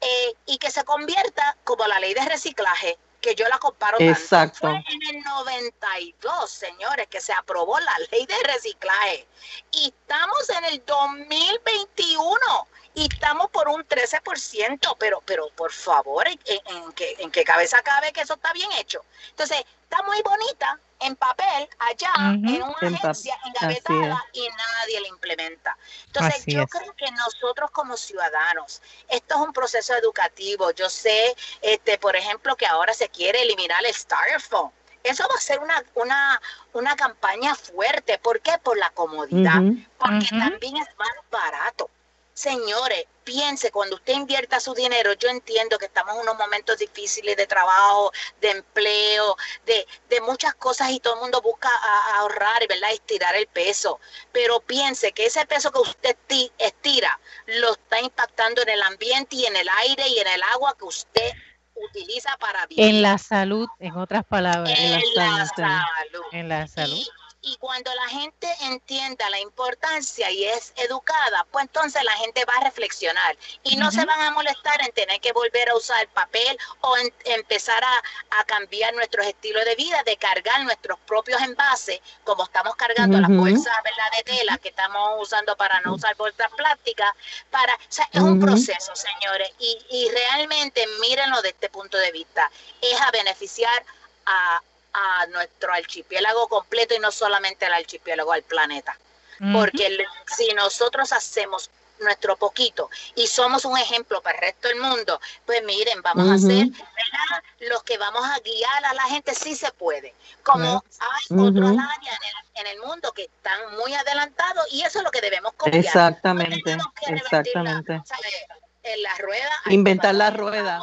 Speaker 3: eh, y que se convierta como la ley de reciclaje que yo la comparo
Speaker 6: Exacto. Fue
Speaker 3: en el 92, señores, que se aprobó la ley de reciclaje. Y estamos en el 2021 y estamos por un 13%, pero, pero por favor, ¿en, en, qué, ¿en qué cabeza cabe que eso está bien hecho? Entonces, está muy bonita en papel allá, en una agencia engavetada y nadie la implementa. Entonces, yo creo que nosotros como ciudadanos, esto es un proceso educativo. Yo sé, este, por ejemplo, que ahora se quiere eliminar el styrofoam. Eso va a ser una, una, una campaña fuerte. ¿Por qué? Por la comodidad. Porque también es más barato. Señores, piense, cuando usted invierta su dinero, yo entiendo que estamos en unos momentos difíciles de trabajo, de empleo, de, de muchas cosas y todo el mundo busca ahorrar, ¿verdad? Estirar el peso. Pero piense que ese peso que usted estira lo está impactando en el ambiente y en el aire y en el agua que usted utiliza para vivir.
Speaker 1: En la salud, en otras palabras. En, la, salud. En la salud.
Speaker 3: Y cuando la gente entienda la importancia y es educada, pues entonces la gente va a reflexionar. Y no se van a molestar en tener que volver a usar papel o en, empezar a, cambiar nuestros estilos de vida, de cargar nuestros propios envases, como estamos cargando las bolsas de tela que estamos usando para no usar bolsas plásticas. Para, o sea, es un proceso, señores, y, y realmente mírenlo desde este punto de vista. Es a beneficiar a, a nuestro archipiélago completo y no solamente al archipiélago, al planeta. Porque si nosotros hacemos nuestro poquito y somos un ejemplo para el resto del mundo, pues miren, vamos a ser los que vamos a guiar a la gente, sí se puede. Como hay otros áreas en el, mundo que están muy adelantados y eso es lo que debemos
Speaker 6: copiar. Exactamente, exactamente.
Speaker 3: en la rueda.
Speaker 6: Inventar la rueda.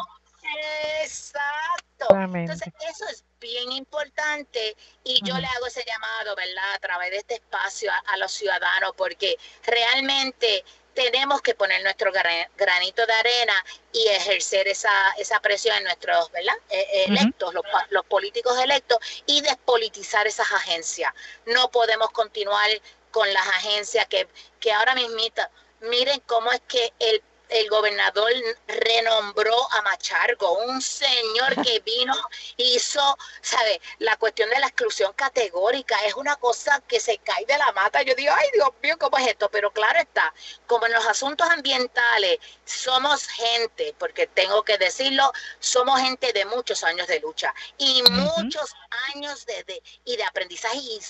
Speaker 3: Exacto. Entonces, eso es bien importante y yo le hago ese llamado, ¿verdad? A través de este espacio a, los ciudadanos, porque realmente tenemos que poner nuestro granito de arena y ejercer esa, esa presión en nuestros ¿verdad? E, e, electos, los, los, políticos electos, y despolitizar esas agencias. No podemos continuar con las agencias que, que ahora mismita, miren cómo es que el el gobernador renombró a Machargo, un señor que [LAUGHS] vino, hizo, ¿sabe? La cuestión de la exclusión categórica es una cosa que se cae de la mata. Yo digo, ay Dios mío, ¿cómo es esto? Pero claro está, como en los asuntos ambientales somos gente, porque tengo que decirlo, somos gente de muchos años de lucha y muchos años de, y de aprendizaje y,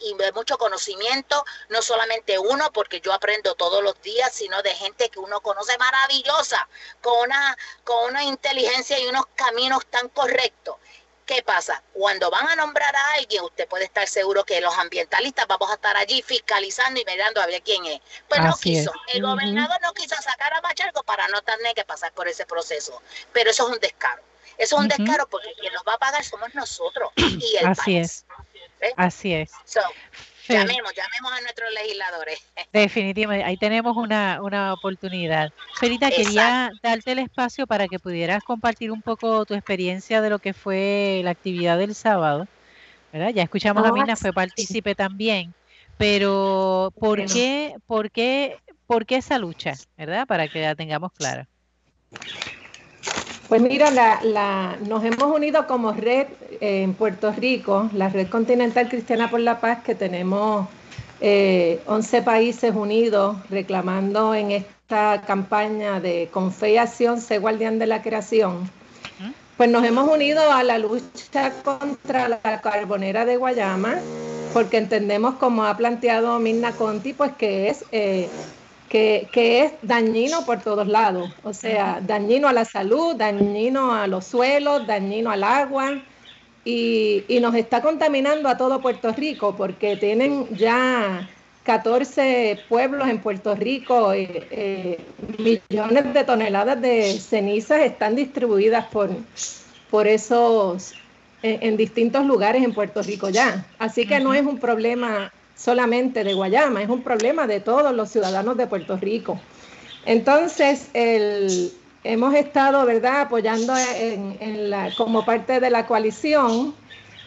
Speaker 3: y de mucho conocimiento, no solamente uno, porque yo aprendo todos los días, sino de gente que uno conoce más maravillosa, con una, con una inteligencia y unos caminos tan correctos. ¿Qué pasa? Cuando van a nombrar a alguien, usted puede estar seguro que los ambientalistas vamos a estar allí fiscalizando y mirando a ver quién es. Pues no quiso. El gobernador no quiso sacar a Machargo para no tener que pasar por ese proceso. Pero eso es un descaro. Eso es un descaro porque quien nos va a pagar somos nosotros y el
Speaker 1: Así es. Así es.
Speaker 3: Llamemos, llamemos a nuestros legisladores. [LAUGHS]
Speaker 1: Definitivamente, ahí tenemos una, oportunidad. Ferita, quería darte el espacio para que pudieras compartir un poco tu experiencia de lo que fue la actividad del sábado. ¿verdad? Ya escuchamos a Mina, fue partícipe también. Pero, ¿por qué, por qué, por qué esa lucha? ¿Verdad? Para que la tengamos clara.
Speaker 4: Pues mira, la, nos hemos unido como red eh, en Puerto Rico, la Red Continental Cristiana por la Paz, que tenemos eh, 11 países unidos reclamando en esta campaña de Con Fe y Acción, Sé Guardián de la Creación. Pues nos hemos unido a la lucha contra la carbonera de Guayama, porque entendemos, como ha planteado Mirna Conti, pues que es eh, que, es dañino por todos lados, o sea, dañino a la salud, dañino a los suelos, dañino al agua. Y, nos está contaminando a todo Puerto Rico porque tienen ya 14 pueblos en Puerto Rico, eh, eh, millones de toneladas de cenizas están distribuidas por, por esos en, distintos lugares en Puerto Rico ya. Así que no es un problema solamente de Guayama, es un problema de todos los ciudadanos de Puerto Rico. Entonces, hemos estado, ¿verdad?, apoyando en, la, como parte de la coalición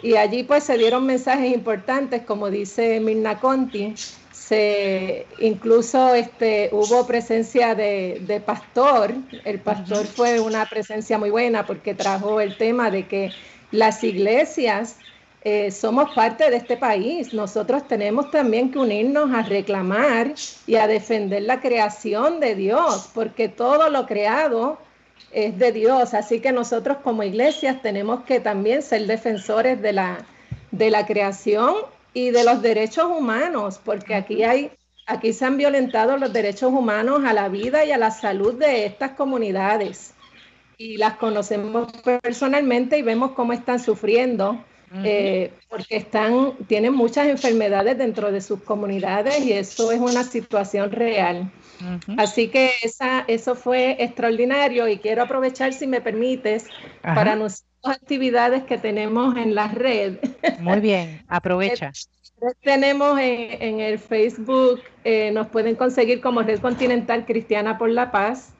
Speaker 4: y allí pues se dieron mensajes importantes, como dice Mirna Conti, se, incluso este, hubo presencia de, de pastor, el pastor fue una presencia muy buena porque trajo el tema de que las iglesias eh, somos parte de este país. Nosotros tenemos también que unirnos a reclamar y a defender la creación de Dios, porque todo lo creado es de Dios. Así que nosotros como iglesias tenemos que también ser defensores de la, de la creación y de los derechos humanos, porque aquí hay aquí se han violentado los derechos humanos a la vida y a la salud de estas comunidades. Y las conocemos personalmente y vemos cómo están sufriendo eh, porque están, tienen muchas enfermedades dentro de sus comunidades y eso es una situación real. Así que esa, eso fue extraordinario y quiero aprovechar, si me permites, para anunciar las actividades que tenemos en la red.
Speaker 1: Muy bien, [LAUGHS] aprovecha.
Speaker 4: tenemos en, el Facebook, eh, nos pueden conseguir como Red Continental Cristiana por la Paz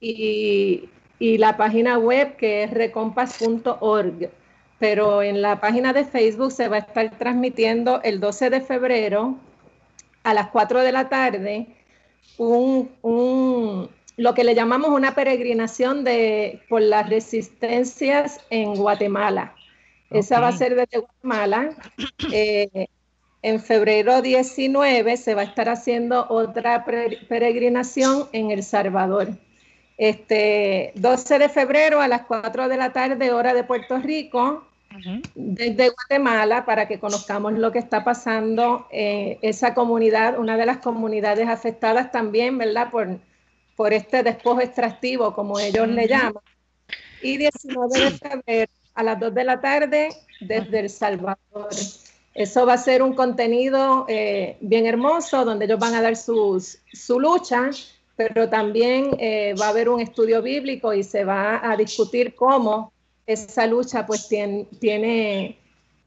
Speaker 4: y, y la página web que es recompas.org pero en la página de Facebook se va a estar transmitiendo el 12 de febrero a las 4 de la tarde un, lo que le llamamos una peregrinación de, por las resistencias en Guatemala. Esa va a ser desde Guatemala. Eh, en febrero 19 se va a estar haciendo otra peregrinación en El Salvador. Este 12 de febrero a las 4 de la tarde, hora de Puerto Rico, desde Guatemala, para que conozcamos lo que está pasando en esa comunidad, una de las comunidades afectadas también, ¿verdad? Por, por este despojo extractivo, como ellos le llaman. Y 19 de febrero a las 2 de la tarde, desde El Salvador. Eso va a ser un contenido eh, bien hermoso, donde ellos van a dar sus, su lucha pero también eh, va a haber un estudio bíblico y se va a discutir cómo esa lucha pues tiene, tiene,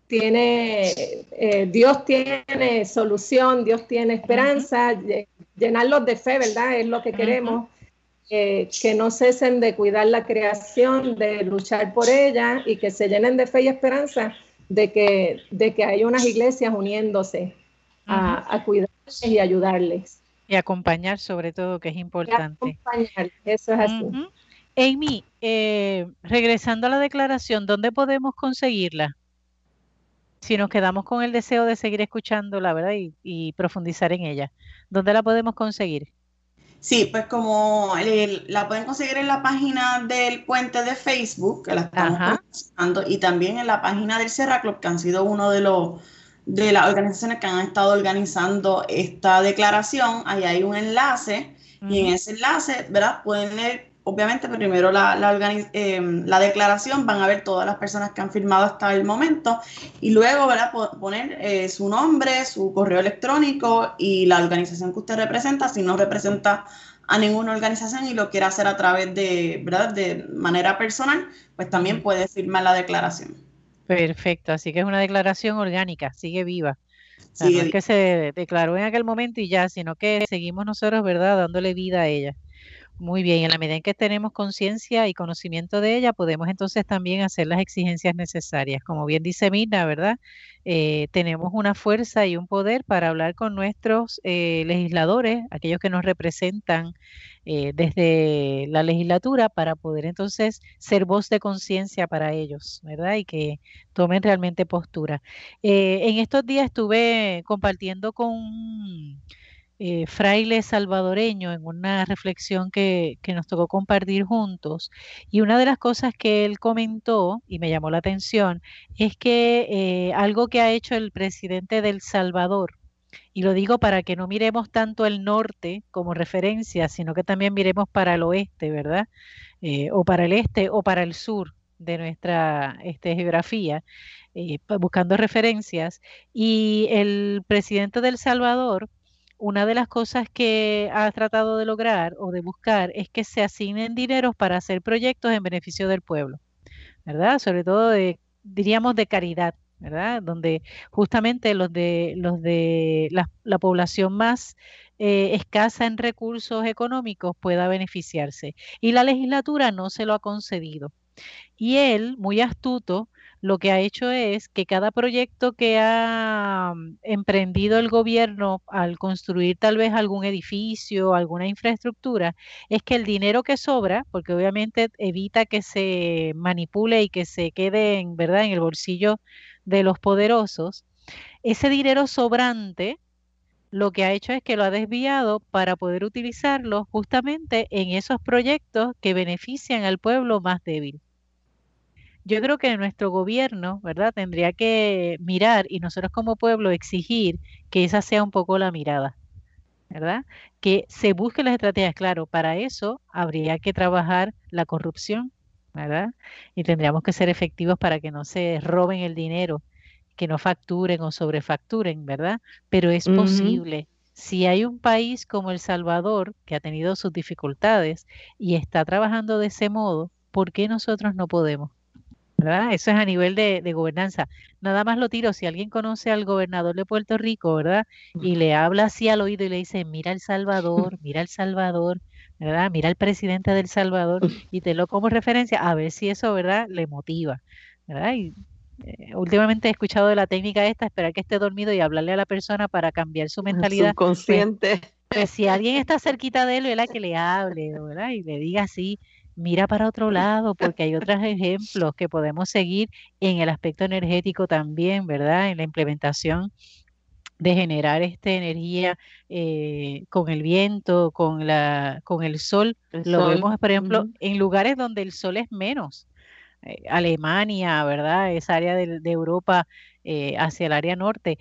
Speaker 4: tiene eh, Dios tiene solución, Dios tiene esperanza, llenarlos de fe, ¿verdad? Es lo que queremos. que no cesen de cuidar la creación, de luchar por ella y que se llenen de fe y esperanza de que, de que hay unas iglesias uniéndose a, a cuidarles y ayudarles.
Speaker 1: Y acompañar sobre todo, que es importante.
Speaker 4: acompañar, eso es así.
Speaker 1: Amy, eh, regresando a la declaración, ¿dónde podemos conseguirla? Si nos quedamos con el deseo de seguir escuchándola, ¿verdad? Y, profundizar en ella, ¿dónde la podemos conseguir?
Speaker 2: Sí, pues como la pueden conseguir en la página del puente de Facebook, que la estamos y también en la página del Serra Club, que han sido uno de los de las organizaciones que han estado organizando esta declaración. Ahí hay un enlace y en ese enlace, ¿verdad? Pueden obviamente primero la, em, la, declaración, van a ver todas las personas que han firmado hasta el momento y luego ¿verdad? poner eh, su nombre, su correo electrónico y la organización que usted representa, si no representa a ninguna organización y lo quiere hacer a través de, ¿verdad? de manera personal, pues también puede firmar la declaración.
Speaker 1: Perfecto, así que es una declaración orgánica, sigue viva. no es que se declaró en aquel momento y ya, sino que seguimos nosotros, ¿verdad?, dándole vida a ella. Muy bien, en la medida en que tenemos conciencia y conocimiento de ella, podemos entonces también hacer las exigencias necesarias. Como bien dice Mina, ¿verdad? Eh, tenemos una fuerza y un poder para hablar con nuestros eh, legisladores, aquellos que nos representan eh, desde la legislatura, para poder entonces ser voz de conciencia para ellos, ¿verdad? Y que tomen realmente postura. en estos días estuve compartiendo con eh, fraile salvadoreño en una reflexión que, nos tocó compartir juntos. Y una de las cosas que él comentó y me llamó la atención es que eh, algo que ha hecho el presidente del Salvador, y lo digo para que no miremos tanto el norte como referencia, sino que también miremos para el oeste, ¿verdad? Eh, o para el este o para el sur de nuestra este, geografía, buscando referencias. Y el presidente del Salvador una de las cosas que ha tratado de lograr o de buscar es que se asignen dineros para hacer proyectos en beneficio del pueblo, ¿verdad? Sobre todo de, diríamos, de caridad, ¿verdad? Donde justamente los de, los de la, población más eh, escasa en recursos económicos pueda beneficiarse. Y la legislatura no se lo ha concedido. Y él, muy astuto, lo que ha hecho es que cada proyecto que ha mm, emprendido el gobierno al construir tal vez algún edificio, alguna infraestructura, es que el dinero que sobra, porque obviamente evita que se manipule y que se quede en verdad en el bolsillo de los poderosos, ese dinero sobrante lo que ha hecho es que lo ha desviado para poder utilizarlo justamente en esos proyectos que benefician al pueblo más débil yo creo que nuestro gobierno, ¿verdad? Tendría que mirar y nosotros como pueblo exigir que esa sea un poco la mirada, ¿verdad? Que se busquen las estrategias, claro, para eso habría que trabajar la corrupción, ¿verdad? Y tendríamos que ser efectivos para que no se roben el dinero, que no facturen o sobrefacturen, ¿verdad? Pero es posible. Si hay un país como El Salvador que ha tenido sus dificultades y está trabajando de ese modo, ¿por qué nosotros no podemos? ¿Verdad? Eso es a nivel de, gobernanza. Nada más lo tiro, si alguien conoce al gobernador de Puerto Rico, ¿verdad? Y le habla así al oído y le dice, mira El Salvador, [LAUGHS] mira El Salvador, ¿verdad? Mira al presidente del Salvador y te lo como referencia, a ver si eso, ¿verdad? Le motiva, ¿verdad? Y eh, últimamente he escuchado de la técnica esta, esperar que esté dormido y hablarle a la persona para cambiar su [LAUGHS] mentalidad.
Speaker 6: Pues, Subconsciente.
Speaker 1: Pues, si alguien [LAUGHS] está cerquita de él, ¿verdad? Que le hable, ¿verdad? Y le diga así, mira para otro [LAUGHS] lado, porque hay otros ejemplos que podemos seguir en el aspecto energético también, ¿verdad? En la implementación de generar esta energía eh, con el viento, con, la, con el sol. Lo vemos, por ejemplo, en lugares donde el sol es menos. Eh, Alemania, ¿verdad? Esa área de, Europa eh, hacia el área norte.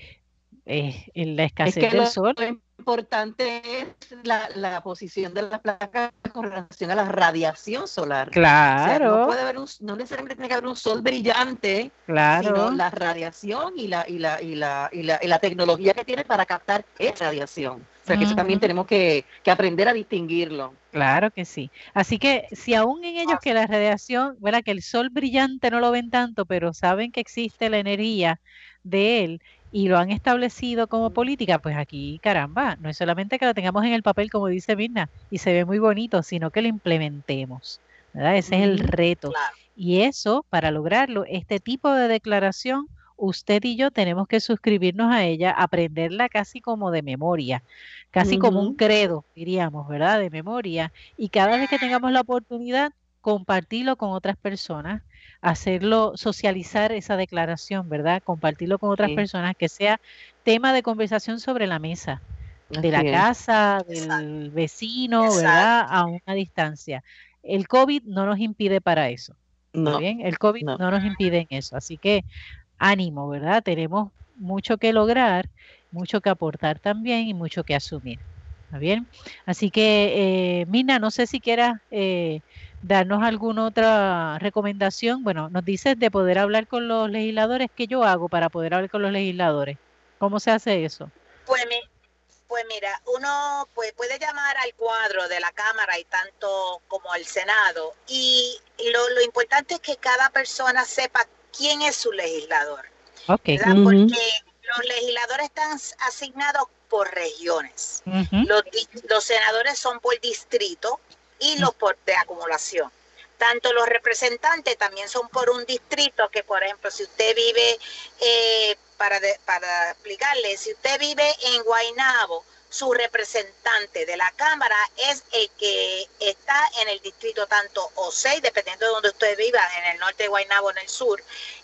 Speaker 1: En la escasez del sol
Speaker 6: importante es la, posición de la placa con relación a la radiación solar.
Speaker 1: Claro.
Speaker 6: no, puede haber un, no necesariamente tiene que haber un sol brillante,
Speaker 1: claro.
Speaker 6: sino la radiación y la, y la, y la, y la, y la tecnología que tiene para captar esa radiación. O sea, que eso también tenemos que, que, aprender a distinguirlo.
Speaker 1: Claro que sí. Así que si aún en ellos que la radiación, ¿verdad? que el sol brillante no lo ven tanto, pero saben que existe la energía de él, y lo han establecido como política, pues aquí, caramba, no es solamente que lo tengamos en el papel, como dice Mirna, y se ve muy bonito, sino que lo implementemos. ¿verdad? Ese es el reto. Y eso, para lograrlo, este tipo de declaración, usted y yo tenemos que suscribirnos a ella, aprenderla casi como de memoria, casi como un credo, diríamos, ¿verdad? De memoria. Y cada vez que tengamos la oportunidad, compartirlo con otras personas hacerlo, socializar esa declaración, ¿verdad? Compartirlo con otras personas, que sea tema de conversación sobre la mesa, de la casa, del vecino, ¿verdad? A una distancia. El COVID no nos impide para eso. No. Bien? El COVID no. no nos impide en eso. Así que ánimo, ¿verdad? Tenemos mucho que lograr, mucho que aportar también y mucho que asumir. ¿Está bien? Así que, eh, Mina, no sé si quieras eh, darnos alguna otra recomendación. Bueno, nos dices de poder hablar con los legisladores. ¿Qué yo hago para poder hablar con los legisladores? ¿Cómo se hace eso?
Speaker 3: Pues, pues mira, uno pues, puede llamar al cuadro de la Cámara y tanto como al Senado. Y lo, lo importante es que cada persona sepa quién es su legislador.
Speaker 1: Okay.
Speaker 3: Porque los legisladores están asignados por regiones. los, los, senadores son por distrito y los por de acumulación. Tanto los representantes también son por un distrito que, por ejemplo, si usted vive, eh, para, para explicarle, si usted vive en Guaynabo, su representante de la Cámara es el que está en el distrito tanto o 6, dependiendo de donde usted viva, en el norte de Guaynabo, en el sur,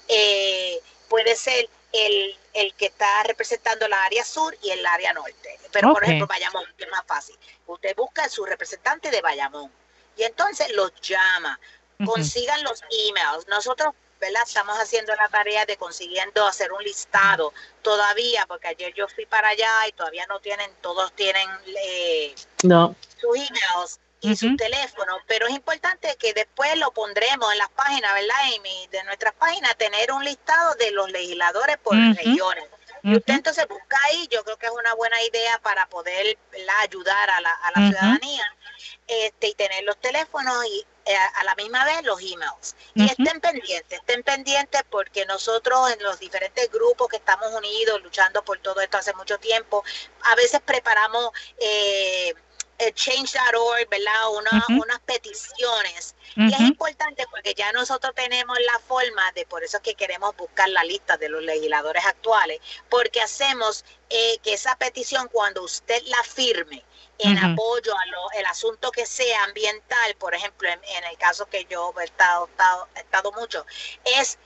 Speaker 3: eh, puede ser el, el, que está representando la área sur y el área norte. Pero, por ejemplo, Bayamón, que es más fácil. Usted busca a su representante de Bayamón y entonces los llama. Consigan los emails. Nosotros, ¿verdad? Estamos haciendo la tarea de consiguiendo hacer un listado todavía, porque ayer yo fui para allá y todavía no tienen, todos tienen eh,
Speaker 6: no.
Speaker 3: sus emails y su teléfono, pero es importante que después lo pondremos en las páginas, ¿verdad, Amy? De nuestras páginas, tener un listado de los legisladores por regiones. Y usted entonces busca ahí, yo creo que es una buena idea para poder ayudar a la, a la ciudadanía este, y tener los teléfonos y eh, a la misma vez los emails. Y estén pendientes, estén pendientes porque nosotros en los diferentes grupos que estamos unidos luchando por todo esto hace mucho tiempo, a veces preparamos... Eh, change.org, ¿verdad? Unas peticiones. Y es importante porque ya nosotros tenemos la forma de, por eso es que queremos buscar la lista de los legisladores actuales, porque hacemos eh, que esa petición, cuando usted la firme, en apoyo a lo, el asunto que sea ambiental, por ejemplo, en, el caso que yo he estado, he estado mucho, es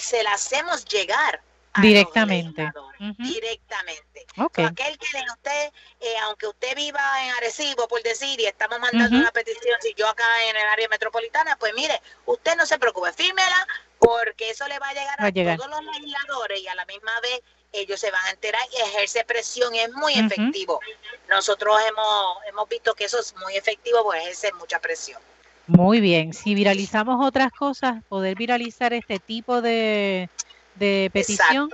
Speaker 3: se la hacemos llegar
Speaker 1: directamente.
Speaker 3: Directamente. aquel que usted, eh, aunque usted viva en Arecibo, por decir, y estamos mandando una petición, si yo acá en el área metropolitana, pues mire, usted no se preocupe, fírmela, porque eso le va a llegar a, todos los legisladores y a la misma vez ellos se van a enterar y ejerce presión y es muy efectivo. Nosotros hemos, hemos visto que eso es muy efectivo, pues ejerce mucha presión.
Speaker 1: Muy bien, si viralizamos otras cosas, poder viralizar este tipo de, de petición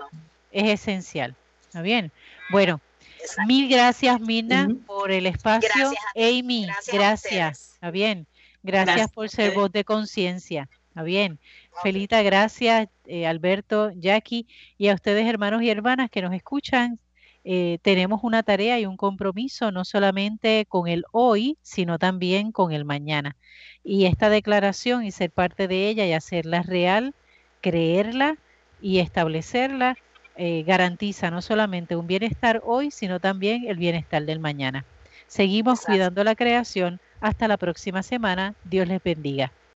Speaker 1: es esencial. ¿Está bien? Bueno, mil gracias, Mina, por el espacio. Amy, gracias. ¿Está bien? Gracias, por ser voz de conciencia. ¿Está bien? Felita, gracias, eh, Alberto, Jackie, y a ustedes, hermanos y hermanas que nos escuchan. Eh, tenemos una tarea y un compromiso, no solamente con el hoy, sino también con el mañana. Y esta declaración y ser parte de ella y hacerla real, creerla y establecerla eh, garantiza no solamente un bienestar hoy, sino también el bienestar del mañana. Seguimos cuidando la creación. Hasta la próxima semana. Dios les bendiga.